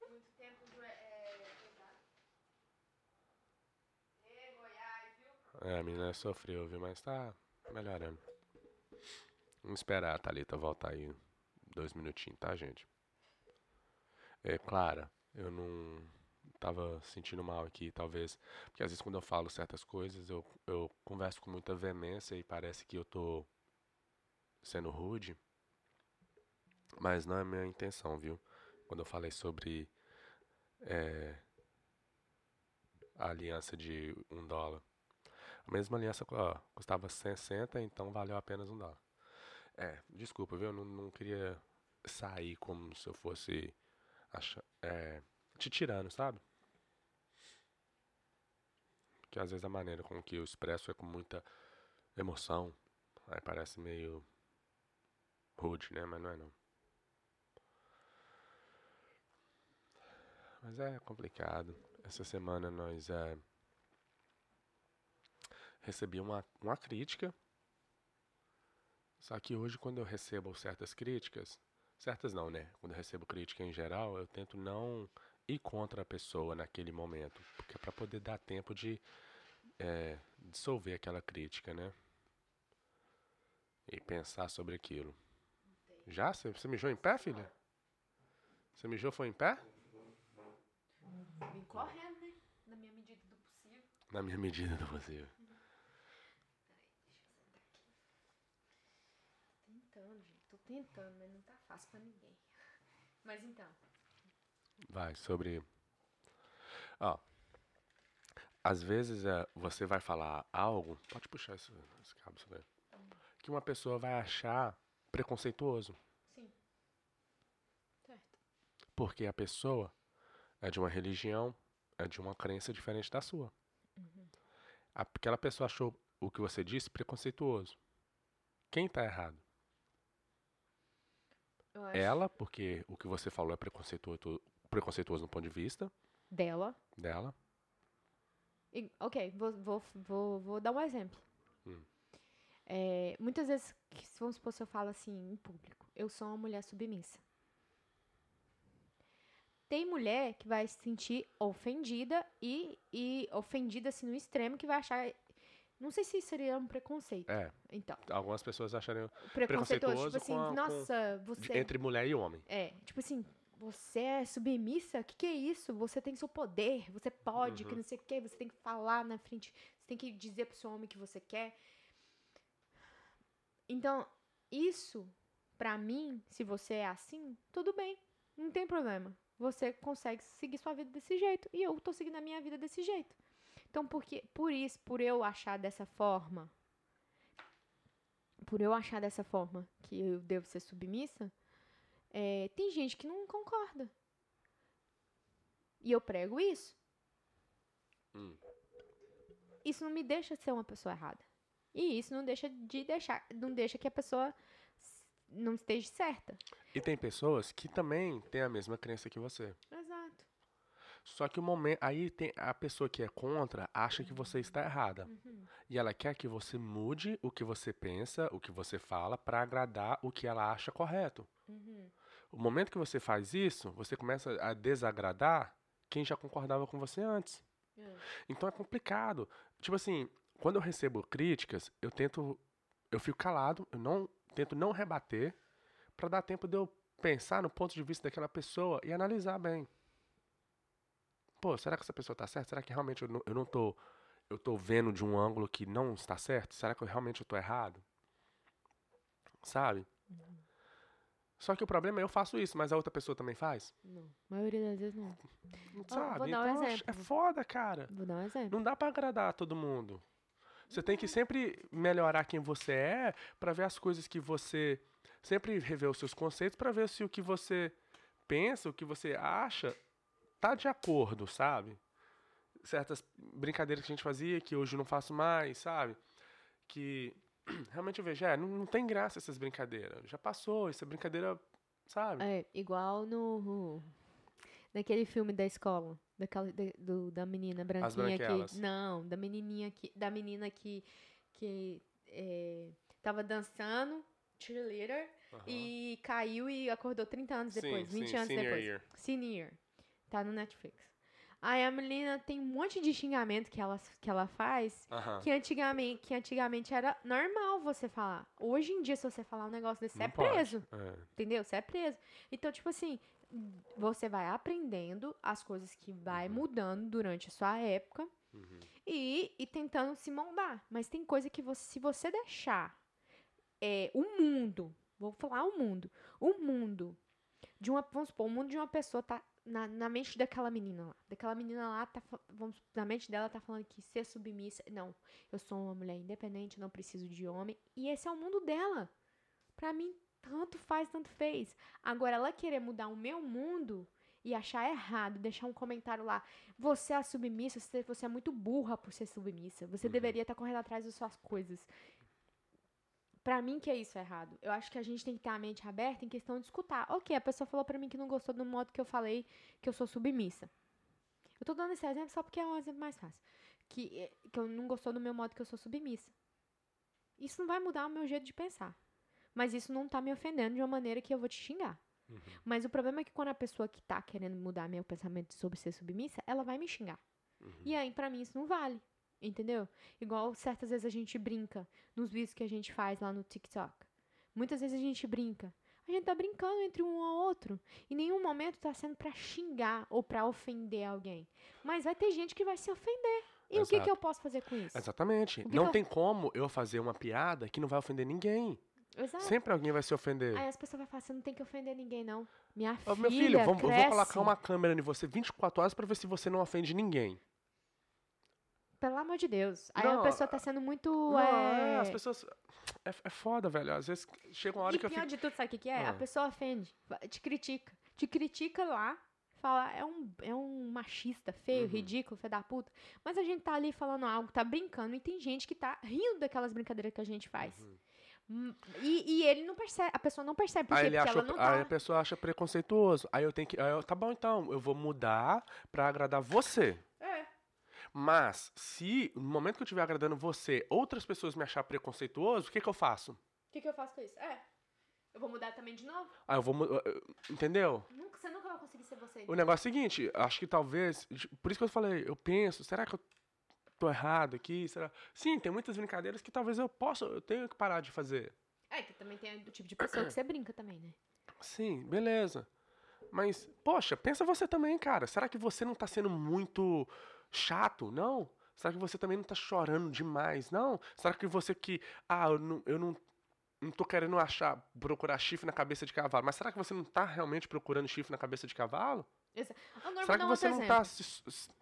Speaker 2: Muito tempo. É. Ê, Goiás, viu?
Speaker 1: É, a menina sofreu, viu? Mas tá melhorando. Vamos esperar a Thalita voltar aí dois minutinhos, tá, gente? É, Clara, eu não tava sentindo mal aqui, talvez. Porque às vezes quando eu falo certas coisas, eu, eu converso com muita veemência e parece que eu tô sendo rude, mas não é a minha intenção, viu? Quando eu falei sobre é, a aliança de um dólar. A mesma aliança ó, custava 60, então valeu apenas um dólar. É, desculpa, viu? Eu não, não queria sair como se eu fosse acha, é, te tirando, sabe? Às vezes a maneira com que eu expresso é com muita emoção. Aí parece meio rude, né? Mas não é não. Mas é complicado. Essa semana nós é, recebi uma, uma crítica. Só que hoje quando eu recebo certas críticas, certas não, né? Quando eu recebo crítica em geral, eu tento não ir contra a pessoa naquele momento, porque é para poder dar tempo de é, dissolver aquela crítica, né? E pensar sobre aquilo. Já? Você, você mijou em pé, filha? Você mijou foi em pé?
Speaker 2: Vim correndo, né? Na minha medida do possível.
Speaker 1: Na minha medida do possível.
Speaker 2: Peraí, deixa eu sentar aqui. Tentando, gente. Tô tentando, mas não tá fácil pra ninguém. Mas então.
Speaker 1: Vai, sobre. Ó. Às vezes é, você vai falar algo. Pode puxar esse, esse cabo, você vê. Que uma pessoa vai achar preconceituoso.
Speaker 2: Sim. Certo.
Speaker 1: Porque a pessoa é de uma religião, é de uma crença diferente da sua. Aquela pessoa achou o que você disse preconceituoso. Quem está errado? Ela, porque o que você falou é preconceituoso, preconceituoso no ponto de vista
Speaker 2: dela.
Speaker 1: dela.
Speaker 2: E- ok, vou, vou, vou, vou dar um exemplo.
Speaker 1: Hum.
Speaker 2: É, muitas vezes, vamos supor, se eu falo assim em público, eu sou uma mulher submissa. Tem mulher que vai se sentir ofendida e, e ofendida assim no extremo, que vai achar. Não sei se seria um preconceito.
Speaker 1: É,
Speaker 2: Então,
Speaker 1: algumas pessoas achariam
Speaker 2: preconceituoso,
Speaker 1: preconceituoso
Speaker 2: tipo assim,
Speaker 1: a-
Speaker 2: nossa, você.
Speaker 1: entre mulher e homem.
Speaker 2: É, tipo assim, você é submissa? O que, que é isso? Você tem seu poder, você pode,
Speaker 1: Uhum.
Speaker 2: que não sei o que, você tem que falar na frente, você tem que dizer pro seu homem que você quer. Então, isso, pra mim, se você é assim, tudo bem, não tem problema. Você consegue seguir sua vida desse jeito e eu tô seguindo a minha vida desse jeito. Então, porque, por isso, por eu achar dessa forma, por eu achar dessa forma que eu devo ser submissa, é, tem gente que não concorda. E eu prego isso. Isso não me deixa ser uma pessoa errada. E isso não deixa de deixar, não deixa que a pessoa não esteja certa.
Speaker 1: E tem pessoas que também têm a mesma crença que você.
Speaker 2: Exato.
Speaker 1: Só que o momento. Aí tem a pessoa que é contra acha que você está errada. E ela quer que você mude o que você pensa, o que você fala, para agradar o que ela acha correto. O momento que você faz isso, você começa a desagradar quem já concordava com você antes. Então é complicado. Tipo assim, quando eu recebo críticas, eu tento. Eu fico calado, eu não tento não rebater, para dar tempo de eu pensar no ponto de vista daquela pessoa e analisar bem. Pô, será que essa pessoa tá certa? Será que realmente eu não, eu não tô. Eu tô vendo de um ângulo que não está certo? Será que eu realmente eu tô errado? Sabe? Só que o problema é eu faço isso, mas a outra pessoa também faz?
Speaker 2: Não. A maioria das vezes não.
Speaker 1: Não sabe?
Speaker 2: vou dar um
Speaker 1: então
Speaker 2: exemplo.
Speaker 1: é foda, cara.
Speaker 2: Vou dar um exemplo.
Speaker 1: Não dá pra agradar todo mundo. Você tem que sempre melhorar quem você é pra ver as coisas que você sempre rever os seus conceitos pra ver se o que você pensa, o que você acha tá de acordo, sabe? Certas brincadeiras que a gente fazia que hoje eu não faço mais, sabe? Que realmente eu vejo, é, não, não tem graça essas brincadeiras. Já passou, essa brincadeira, sabe?
Speaker 2: É, igual no. Naquele filme da escola. Daquela, da, do, da menina branquinha que. Não, da menininha que. Da menina que. Que é, tava dançando, cheerleader, e caiu e acordou 30 anos
Speaker 1: Sim,
Speaker 2: depois, 20
Speaker 1: sim,
Speaker 2: anos
Speaker 1: senior
Speaker 2: depois.
Speaker 1: year.
Speaker 2: Senior. Tá no Netflix. Aí a menina tem um monte de xingamento que ela, que ela faz
Speaker 1: Aham.
Speaker 2: que antigamente, que antigamente era normal você falar. Hoje em dia, se você falar um negócio desse, você é
Speaker 1: Não pode.
Speaker 2: preso.
Speaker 1: É.
Speaker 2: Entendeu? Você é preso. Então, tipo assim, você vai aprendendo as coisas que
Speaker 1: Uhum.
Speaker 2: vai mudando durante a sua época e, e tentando se moldar. Mas tem coisa que você, se você deixar é, o mundo, vou falar o mundo, o mundo de uma, vamos supor, o mundo de uma pessoa tá na, na mente daquela menina lá. Daquela menina lá, tá, vamos, na mente dela tá falando que ser submissa, não, eu sou uma mulher independente, não preciso de homem, e esse é o mundo dela. Pra mim, tanto faz, tanto fez. Agora, ela querer mudar o meu mundo e achar errado, deixar um comentário lá, você é submissa, você, você é muito burra por ser submissa, você deveria estar correndo atrás das suas coisas. Pra mim que é isso errado. Eu acho que a gente tem que ter a mente aberta em questão de escutar. Ok, a pessoa falou pra mim que não gostou do modo que eu falei que eu sou submissa. Eu tô dando esse exemplo só porque é um exemplo mais fácil. Que, eh, que eu não gostou do meu modo que eu sou submissa. Isso não vai mudar o meu jeito de pensar. Mas isso não tá me ofendendo de uma maneira que eu vou te xingar. Mas o problema é que quando a pessoa que tá querendo mudar meu pensamento sobre ser submissa, ela vai me xingar. E aí, pra mim, isso não vale. Entendeu? Igual certas vezes a gente brinca nos vídeos que a gente faz lá no TikTok. Muitas vezes a gente brinca. A gente tá brincando entre um ao outro. Em nenhum momento tá sendo pra xingar ou pra ofender alguém. Mas vai ter gente que vai se ofender. E o que,
Speaker 1: Exato.
Speaker 2: que eu posso fazer com isso?
Speaker 1: Exatamente. Não
Speaker 2: eu-
Speaker 1: tem como eu fazer uma piada que não vai ofender ninguém.
Speaker 2: Exato.
Speaker 1: Sempre alguém vai se ofender.
Speaker 2: Aí as pessoas vão falar, você não tem que ofender ninguém, não. Minha
Speaker 1: Ô,
Speaker 2: filha,
Speaker 1: meu filho, vamos, eu vou colocar uma câmera em você 24 horas pra ver se você não ofende ninguém.
Speaker 2: Pelo amor de Deus. Aí
Speaker 1: Não,
Speaker 2: a pessoa tá sendo muito...
Speaker 1: Não,
Speaker 2: é...
Speaker 1: é, as pessoas. É, é foda, velho. Às vezes chega uma hora
Speaker 2: E
Speaker 1: que eu
Speaker 2: pior
Speaker 1: fico.
Speaker 2: de tudo, sabe o que, que é?
Speaker 1: Ah.
Speaker 2: A pessoa ofende, te critica. Te critica lá, fala, é um, é um machista feio,
Speaker 1: Uhum.
Speaker 2: ridículo, filho da puta. Mas a gente tá ali falando algo, tá brincando, e tem gente que tá rindo daquelas brincadeiras que a gente faz. Hum, E, e ele não percebe, a pessoa não percebe, por
Speaker 1: Uhum. Aí, ele
Speaker 2: Porque
Speaker 1: achou,
Speaker 2: ela não
Speaker 1: aí
Speaker 2: tá...
Speaker 1: a pessoa acha preconceituoso. Aí eu tenho que. aí eu- tá bom, então. Eu vou mudar pra agradar você. Mas, se no momento que eu estiver agradando você, outras pessoas me achar preconceituoso, o que, que eu faço?
Speaker 2: O que, que eu faço com isso? É. Eu vou mudar também de novo?
Speaker 1: Aí eu vou. mu- eu- eu- Entendeu?
Speaker 2: Nunca, você nunca vai conseguir ser você.
Speaker 1: O negócio é o seguinte, acho que talvez. Por isso que eu falei, eu penso, será que eu tô errado aqui? Será? Sim, tem muitas brincadeiras que talvez eu possa, eu tenho que parar de fazer.
Speaker 2: É, que também tem o tipo de pessoa que você brinca também, né?
Speaker 1: Sim, beleza. Mas, poxa, pensa você também, cara. Será que você não tá sendo muito chato? Não. Será que você também não tá chorando demais? Não. Será que você que. Ah, eu não, eu não, não tô querendo achar, procurar chifre na cabeça de cavalo. Mas será que você não tá realmente procurando chifre na cabeça de cavalo?
Speaker 2: Agora,
Speaker 1: Será que você não tá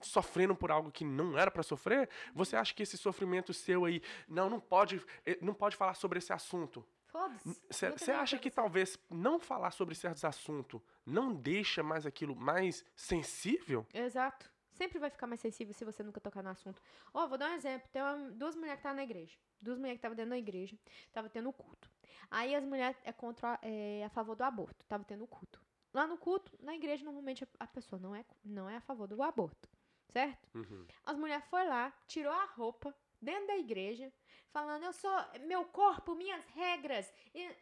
Speaker 1: sofrendo por algo que não era pra sofrer? Você acha que esse sofrimento seu aí, não, não pode, eh, não pode falar sobre esse assunto? Você acha que talvez não falar sobre certos assuntos não deixa mais aquilo mais sensível?
Speaker 2: Exato. Sempre vai ficar mais sensível se você nunca tocar no assunto. Ó, vou dar um exemplo. Tem uma- duas mulheres que estavam na igreja. Duas mulheres que estavam dentro da igreja. Estavam tendo culto. Aí as mulheres é contra, é, a favor do aborto. Estavam tendo culto. Lá no culto, na igreja, normalmente a, pessoa não é, não é a favor do aborto. Certo? As mulheres foi lá, tirou a roupa dentro da igreja, falando, eu sou meu corpo, minhas regras. E-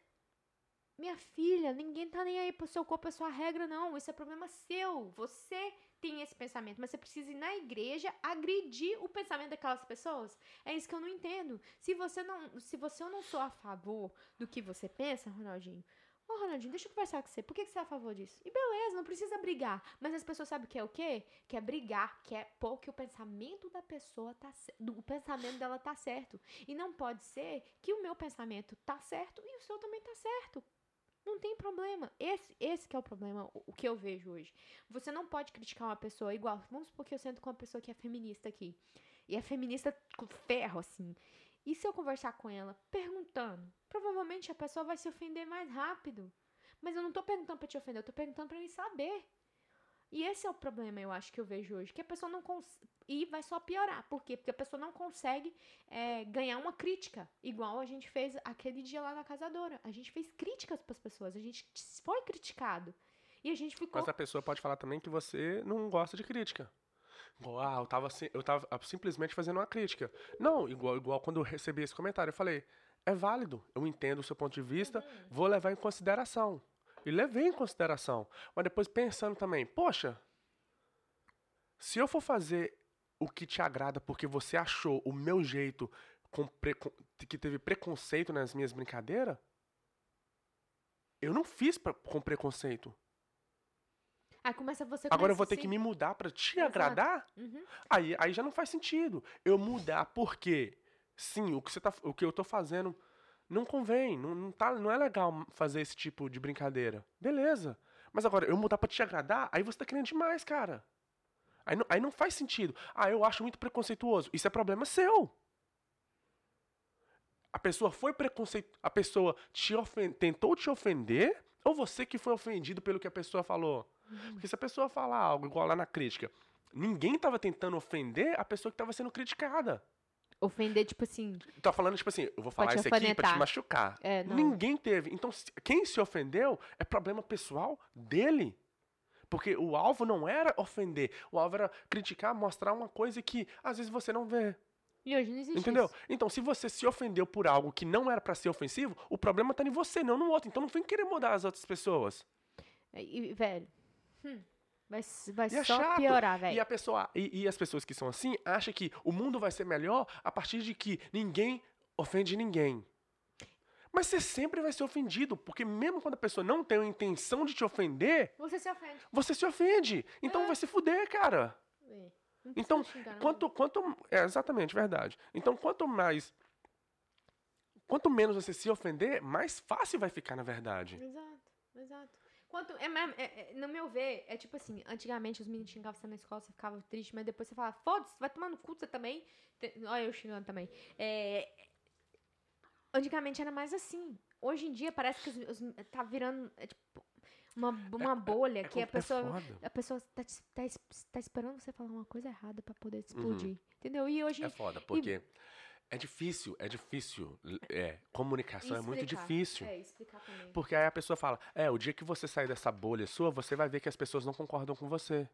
Speaker 2: minha filha, ninguém tá nem aí pro seu corpo, é sua regra, não. Isso é problema seu. Você tem esse pensamento, mas você precisa ir na igreja agredir o pensamento daquelas pessoas. É isso que eu não entendo. Se você não, se você não sou a favor do que você pensa, Ronaldinho, Ô, Ronaldinho, deixa eu conversar com você. Por que, você é a favor disso? E beleza, não precisa brigar. Mas as pessoas sabem que é o quê? Que é brigar, que é pôr que o pensamento da pessoa tá ce- do- O pensamento dela tá certo. E não pode ser que o meu pensamento tá certo e o seu também tá certo. Não tem problema. Esse, esse que é o problema, o, o que eu vejo hoje. Você não pode criticar uma pessoa igual. Vamos supor que eu sento com uma pessoa que é feminista aqui. E é feminista com ferro, assim. E se eu conversar com ela perguntando? Provavelmente a pessoa vai se ofender mais rápido. Mas eu não tô perguntando pra te ofender, eu tô perguntando pra me saber. E esse é o problema, eu acho, que eu vejo hoje. Que a pessoa não consegue. E vai só piorar. Por quê? Porque a pessoa não consegue é, ganhar uma crítica. Igual a gente fez aquele dia lá na casadora. A gente fez críticas pras pessoas. A gente foi criticado. E a gente ficou.
Speaker 1: Mas a pessoa pode falar também que você não gosta de crítica. Ah, eu tava, eu tava simplesmente fazendo uma crítica. Não, igual, igual quando eu recebi esse comentário, eu falei, é válido, eu entendo o seu ponto de vista, vou levar em consideração. E levei em consideração. Mas depois pensando também, poxa, se eu for fazer o que te agrada porque você achou o meu jeito com precon- que teve preconceito nas minhas brincadeiras, eu não fiz pra- com preconceito.
Speaker 2: Aí começa você
Speaker 1: Agora eu
Speaker 2: começa
Speaker 1: vou ter
Speaker 2: a
Speaker 1: que me mudar pra te
Speaker 2: Exato.
Speaker 1: agradar? Aí, aí já não faz sentido. Eu mudar porque, sim, o que, você tá, o que eu tô fazendo Não convém, não, não, tá, não é legal fazer esse tipo de brincadeira. Beleza. Mas agora, eu mudar pra te agradar, aí você tá querendo demais, cara. Aí não, aí não faz sentido. Ah, eu acho muito preconceituoso. Isso é problema seu. A pessoa foi preconceituosa. A pessoa te ofend... tentou te ofender ou você que foi ofendido pelo que a pessoa falou? Uhum. Porque se a pessoa falar algo igual lá na crítica, ninguém estava tentando ofender a pessoa que estava sendo criticada.
Speaker 2: Ofender, tipo assim.
Speaker 1: Tá falando, tipo assim, eu vou falar isso aqui pra te machucar.
Speaker 2: É,
Speaker 1: ninguém teve. Então, quem se ofendeu é problema pessoal dele. Porque o alvo não era ofender, o alvo era criticar, mostrar uma coisa que às vezes você não vê.
Speaker 2: E hoje não existe
Speaker 1: Entendeu?
Speaker 2: Isso.
Speaker 1: Então, se você se ofendeu por algo que não era para ser ofensivo, o problema tá em você, não no outro. Então não vem querer mudar as outras pessoas.
Speaker 2: E, velho, hum, vai, vai é só piorar, velho.
Speaker 1: E, a pessoa, e, e as pessoas que são assim acham que o mundo vai ser melhor a partir de que ninguém ofende ninguém. Mas você sempre vai ser ofendido, porque mesmo quando a pessoa não tem a intenção de te ofender,
Speaker 2: você se ofende.
Speaker 1: Você se ofende. Então é. vai se fuder, cara. É. Então, quanto, quanto. É exatamente, verdade. Então, quanto mais. Quanto menos você se ofender, mais fácil vai ficar, na verdade.
Speaker 2: Exato, exato. Quanto, é, é, é, no meu ver, é tipo assim, antigamente os meninos xingavam você na escola, você ficava triste, mas depois você falava, foda-se, vai tomar no cu você também. Olha eu xingando também. É, antigamente era mais assim. Hoje em dia parece que os, os, tá virando, é, tipo, uma, uma é, bolha é, que a pessoa a pessoa tá, tá, tá, esperando você falar uma coisa errada para poder explodir. Uhum. Entendeu? E hoje
Speaker 1: É foda, porque e... é difícil, é difícil. É, comunicação explicar, é muito difícil.
Speaker 2: É, explicar também.
Speaker 1: Porque aí a pessoa fala: "É, o dia que você sair dessa bolha sua, você vai ver que as pessoas não concordam com você."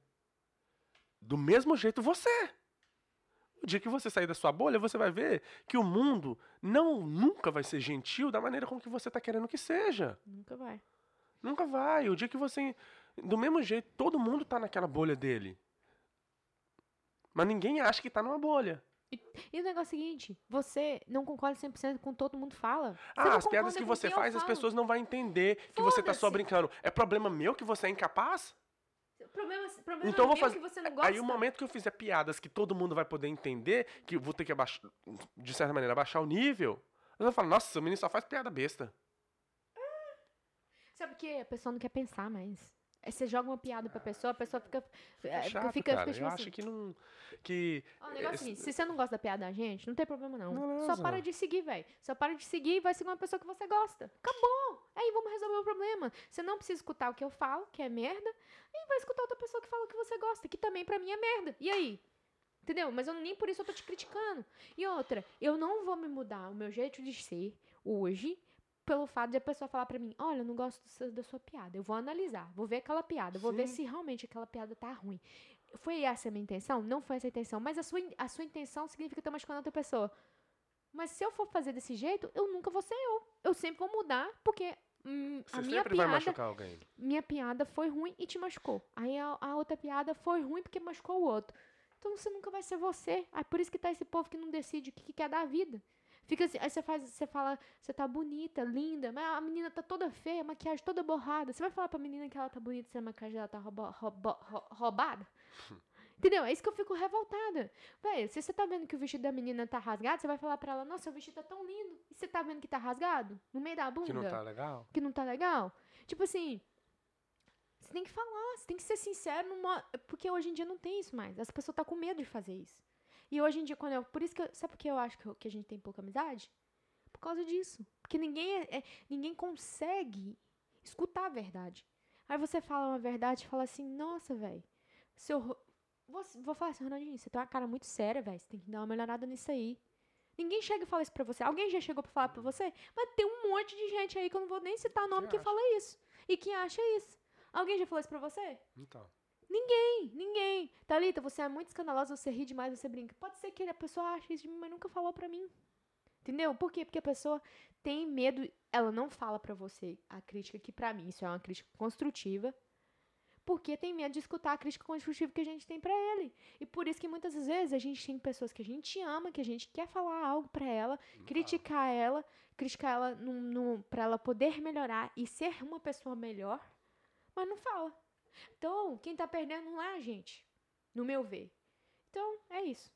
Speaker 1: Do mesmo jeito você. O dia que você sair da sua bolha, você vai ver que o mundo não nunca vai ser gentil da maneira com que você está querendo que seja.
Speaker 2: Nunca vai.
Speaker 1: Nunca vai. O dia que você. Do mesmo jeito, todo mundo tá naquela bolha dele. Mas ninguém acha que tá numa bolha.
Speaker 2: E, e o negócio é o seguinte, você não concorda 100% com todo mundo fala.
Speaker 1: Ah, as piadas que você faz, as pessoas não vão entender que você tá só brincando. É problema meu que você é incapaz?
Speaker 2: Problema, problema então, vou fazer... que você não gosta.
Speaker 1: Aí o momento que eu fizer piadas que todo mundo vai poder entender, que eu vou ter que abaixar, de certa maneira, abaixar o nível, eu vou falar, nossa, o menino só faz piada besta.
Speaker 2: Sabe que a pessoa não quer pensar mais. Aí você joga uma piada pra pessoa, a pessoa fica.
Speaker 1: É chato, fica, cara. Fica, tipo eu assim. acho que não. Que.
Speaker 2: Ó, o negócio é, se você não gosta da piada da gente, não tem problema não. Beleza. Só para de seguir, velho. Só para de seguir e vai seguir uma pessoa que você gosta. Acabou! Aí vamos resolver o problema. Você não precisa escutar o que eu falo, que é merda, e vai escutar outra pessoa que fala o que você gosta, que também pra mim é merda. E aí? Entendeu? Mas eu, nem por isso eu tô te criticando. E outra, eu não vou me mudar o meu jeito de ser hoje pelo fato de a pessoa falar para mim, olha, eu não gosto da sua piada. Eu vou analisar, vou ver aquela piada, vou Sim. ver se realmente aquela piada tá ruim. Foi essa a minha intenção? Não foi essa a intenção. Mas a sua, a sua intenção significa estar machucando outra pessoa. Mas se eu for fazer desse jeito, eu nunca vou ser eu. Eu sempre vou mudar, porque hum, a minha piada, minha piada foi ruim e te machucou. Aí a, a, outra piada foi ruim porque machucou o outro. Então você nunca vai ser você. É por isso que tá esse povo que não decide o que, que quer da vida. Fica assim, aí você faz, você fala, você tá bonita, linda, mas a menina tá toda feia, maquiagem toda borrada. Você vai falar pra menina que ela tá bonita se a maquiagem dela tá rouba, rouba, roubada? Entendeu? É isso que eu fico revoltada. Véi, se você tá vendo que o vestido da menina tá rasgado, você vai falar pra ela, nossa, o vestido tá tão lindo. E você tá vendo que tá rasgado? No meio da bunda?
Speaker 1: Que não tá legal?
Speaker 2: Que não tá legal? Tipo assim, você tem que falar, você tem que ser sincero, numa... porque hoje em dia não tem isso mais. As pessoas estão tá com medo de fazer isso. E hoje em dia, quando eu. Por isso que. Eu, sabe por que eu acho que, que a gente tem pouca amizade? Por causa disso. Porque ninguém, é, é, ninguém consegue escutar a verdade. Aí você fala uma verdade e fala assim: nossa, velho. Seu. Vou, vou falar assim, Ronaldinho, você tem uma cara muito séria, velho. Você tem que dar uma melhorada nisso aí. Ninguém chega e fala isso pra você. Alguém já chegou pra falar pra você? Mas tem um monte de gente aí que eu não vou nem citar nome que, que fala isso. E que acha isso. Alguém já falou isso pra você?
Speaker 1: Então.
Speaker 2: Ninguém, ninguém. Thalita, você é muito escandalosa, você ri demais, você brinca. Pode ser que a pessoa ache isso de mim, mas nunca falou pra mim. Entendeu? Por quê? Porque a pessoa tem medo, ela não fala pra você a crítica, que pra mim isso é uma crítica construtiva, porque tem medo de escutar a crítica construtiva que a gente tem para ele. E por isso que muitas vezes a gente tem pessoas que a gente ama, que a gente quer falar algo para ela, criticar ela, criticar ela para ela poder melhorar e ser uma pessoa melhor, mas não fala. Então, quem tá perdendo não é a gente, no meu ver. Então, é isso.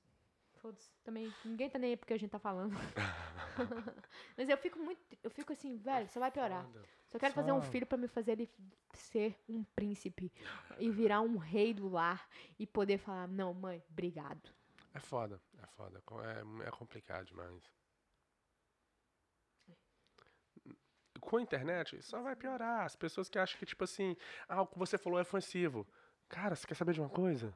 Speaker 2: foda-se. Também, ninguém tá nem aí porque a gente tá falando. Mas eu fico muito, eu fico assim, velho, só vai piorar.
Speaker 1: Foda.
Speaker 2: Só quero fazer um
Speaker 1: Só-
Speaker 2: filho pra me fazer ele ser um príncipe e virar um rei do lar e poder falar, não, mãe, obrigado.
Speaker 1: É foda, é foda. É, é complicado demais. Com a internet, só vai piorar. As pessoas que acham que, tipo assim, ah, o que você falou é ofensivo. Cara, você quer saber de uma coisa?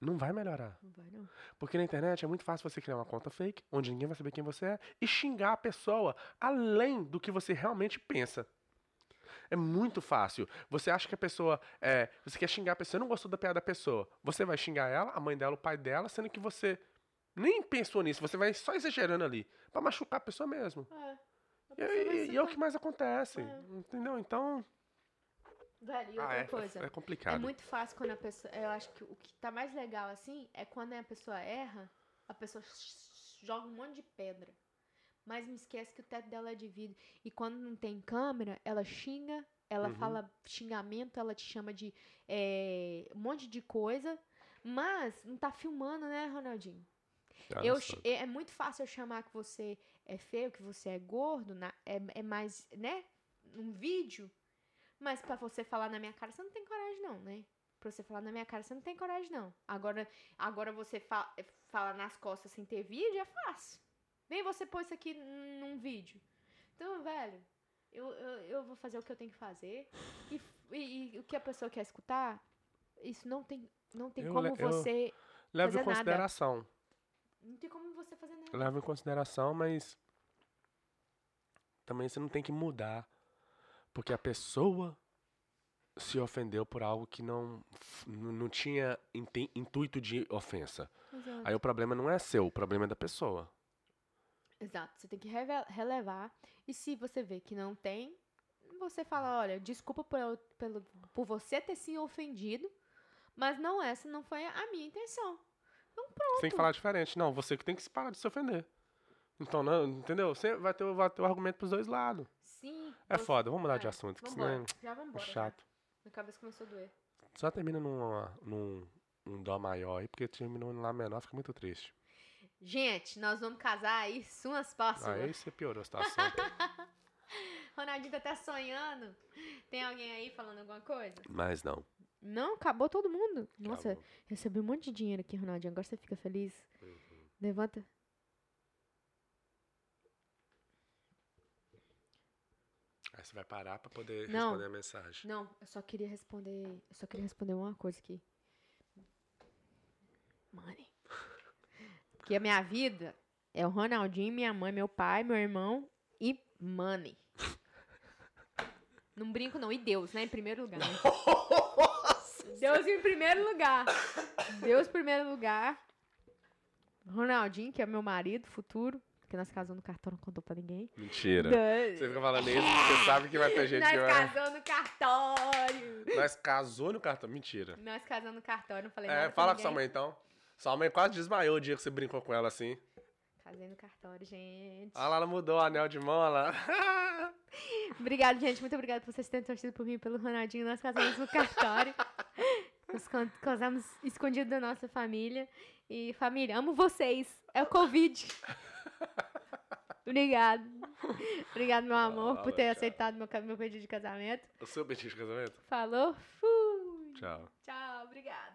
Speaker 1: Não vai melhorar.
Speaker 2: Não vai não.
Speaker 1: Porque na internet é muito fácil você criar uma conta fake, onde ninguém vai saber quem você é, e xingar a pessoa além do que você realmente pensa. É muito fácil. Você acha que a pessoa. É, você quer xingar a pessoa, você não gostou da piada da pessoa. Você vai xingar ela, a mãe dela, o pai dela, sendo que você nem pensou nisso. Você vai só exagerando ali. Pra machucar a pessoa mesmo.
Speaker 2: É.
Speaker 1: E, e- e é o que mais acontece. Entendeu? Então.
Speaker 2: Velho, e
Speaker 1: Ah,
Speaker 2: outra
Speaker 1: é,
Speaker 2: coisa.
Speaker 1: é complicado.
Speaker 2: É muito fácil quando a pessoa. Eu acho que o que tá mais legal assim é quando a pessoa erra, a pessoa joga um monte de pedra. Mas me esquece que o teto dela é de vidro. E quando não tem câmera, ela xinga, ela fala xingamento, ela te chama de é, um monte de coisa. Mas não tá filmando, né, Ronaldinho?
Speaker 1: Ah,
Speaker 2: Eu, é é muito fácil eu chamar que você é feio, que você é gordo, na- é, é mais, né? Um vídeo. Mas pra você falar na minha cara, você não tem coragem, não, né? Pra você falar na minha cara, você não tem coragem, não. Agora, agora você fa fala nas costas sem ter vídeo, é fácil. Vem você pôr isso aqui num vídeo. Então, velho, eu, eu, eu vou fazer o que eu tenho que fazer. E, e- e o que a pessoa quer escutar, isso não tem, não tem
Speaker 1: Eu
Speaker 2: como você.
Speaker 1: Leva
Speaker 2: fazer
Speaker 1: em
Speaker 2: nada. Não tem como você fazer nada.
Speaker 1: Leva em consideração, mas também você não tem que mudar porque a pessoa se ofendeu por algo que não não tinha intuito de ofensa.
Speaker 2: Exato.
Speaker 1: Aí o problema não é seu, o problema é da pessoa.
Speaker 2: Exato, você tem que relevar. E se você vê que não tem, você fala, olha, desculpa por, eu- pelo, por você ter se ofendido, mas não essa não foi a minha intenção. Então pronto.
Speaker 1: Você tem que falar diferente. Não, você que tem que se parar de se ofender. Então, não, entendeu? Você vai ter, vai ter o argumento pros dois lados.
Speaker 2: Sim.
Speaker 1: É
Speaker 2: você-
Speaker 1: foda, vamos mudar de
Speaker 2: é,
Speaker 1: assunto, que senão
Speaker 2: Já
Speaker 1: é
Speaker 2: vambora. já.
Speaker 1: chato.
Speaker 2: Minha cabeça começou a doer.
Speaker 1: Só termina num, num, num dó maior aí, porque terminou em lá menor, fica muito triste.
Speaker 2: Gente, nós vamos casar aí, suas próximas.
Speaker 1: Aí você piorou a situação.
Speaker 2: Ronaldinho tá até sonhando. Tem alguém aí falando alguma coisa?
Speaker 1: Mas não.
Speaker 2: Não, acabou todo mundo. Nossa,
Speaker 1: Acabou.
Speaker 2: recebi um monte de dinheiro aqui, Ronaldinho. Agora você fica feliz.
Speaker 1: Uhum.
Speaker 2: Levanta.
Speaker 1: Aí você vai parar pra poder
Speaker 2: Não.
Speaker 1: responder a mensagem.
Speaker 2: Não, eu só queria responder. Eu só queria responder uma coisa aqui. Money. Porque a minha vida é o Ronaldinho, minha mãe, meu pai, meu irmão e money. Não brinco, não. E Deus, né? Em primeiro lugar. né? Deus em primeiro lugar. Deus em primeiro lugar. Ronaldinho, que é meu marido futuro. Porque nós casamos no cartório, não contou pra ninguém.
Speaker 1: Mentira.
Speaker 2: Da-
Speaker 1: Você fica falando isso, você sabe que vai ter gente
Speaker 2: Nós
Speaker 1: que vai...
Speaker 2: casamos no cartório.
Speaker 1: Nós casou no cartão. Mentira.
Speaker 2: Nós casamos no cartório, não falei
Speaker 1: É,
Speaker 2: nada pra
Speaker 1: fala com sua mãe então. Sua mãe quase desmaiou o dia que você brincou com ela assim.
Speaker 2: Casei no cartório, gente.
Speaker 1: Ah lá, ela mudou o anel de mão, olha lá.
Speaker 2: Obrigada, gente. Muito obrigada por vocês terem torcido por mim e pelo Ronaldinho. Nós casamos no cartório. Nós can- casamos escondido da nossa família. E, família, amo vocês. É o Covid. Obrigado. Obrigado, meu amor, por ter
Speaker 1: tchau.
Speaker 2: aceitado meu, meu pedido de casamento.
Speaker 1: O seu pedido de casamento?
Speaker 2: Falou. Fui.
Speaker 1: Tchau.
Speaker 2: Tchau, obrigada.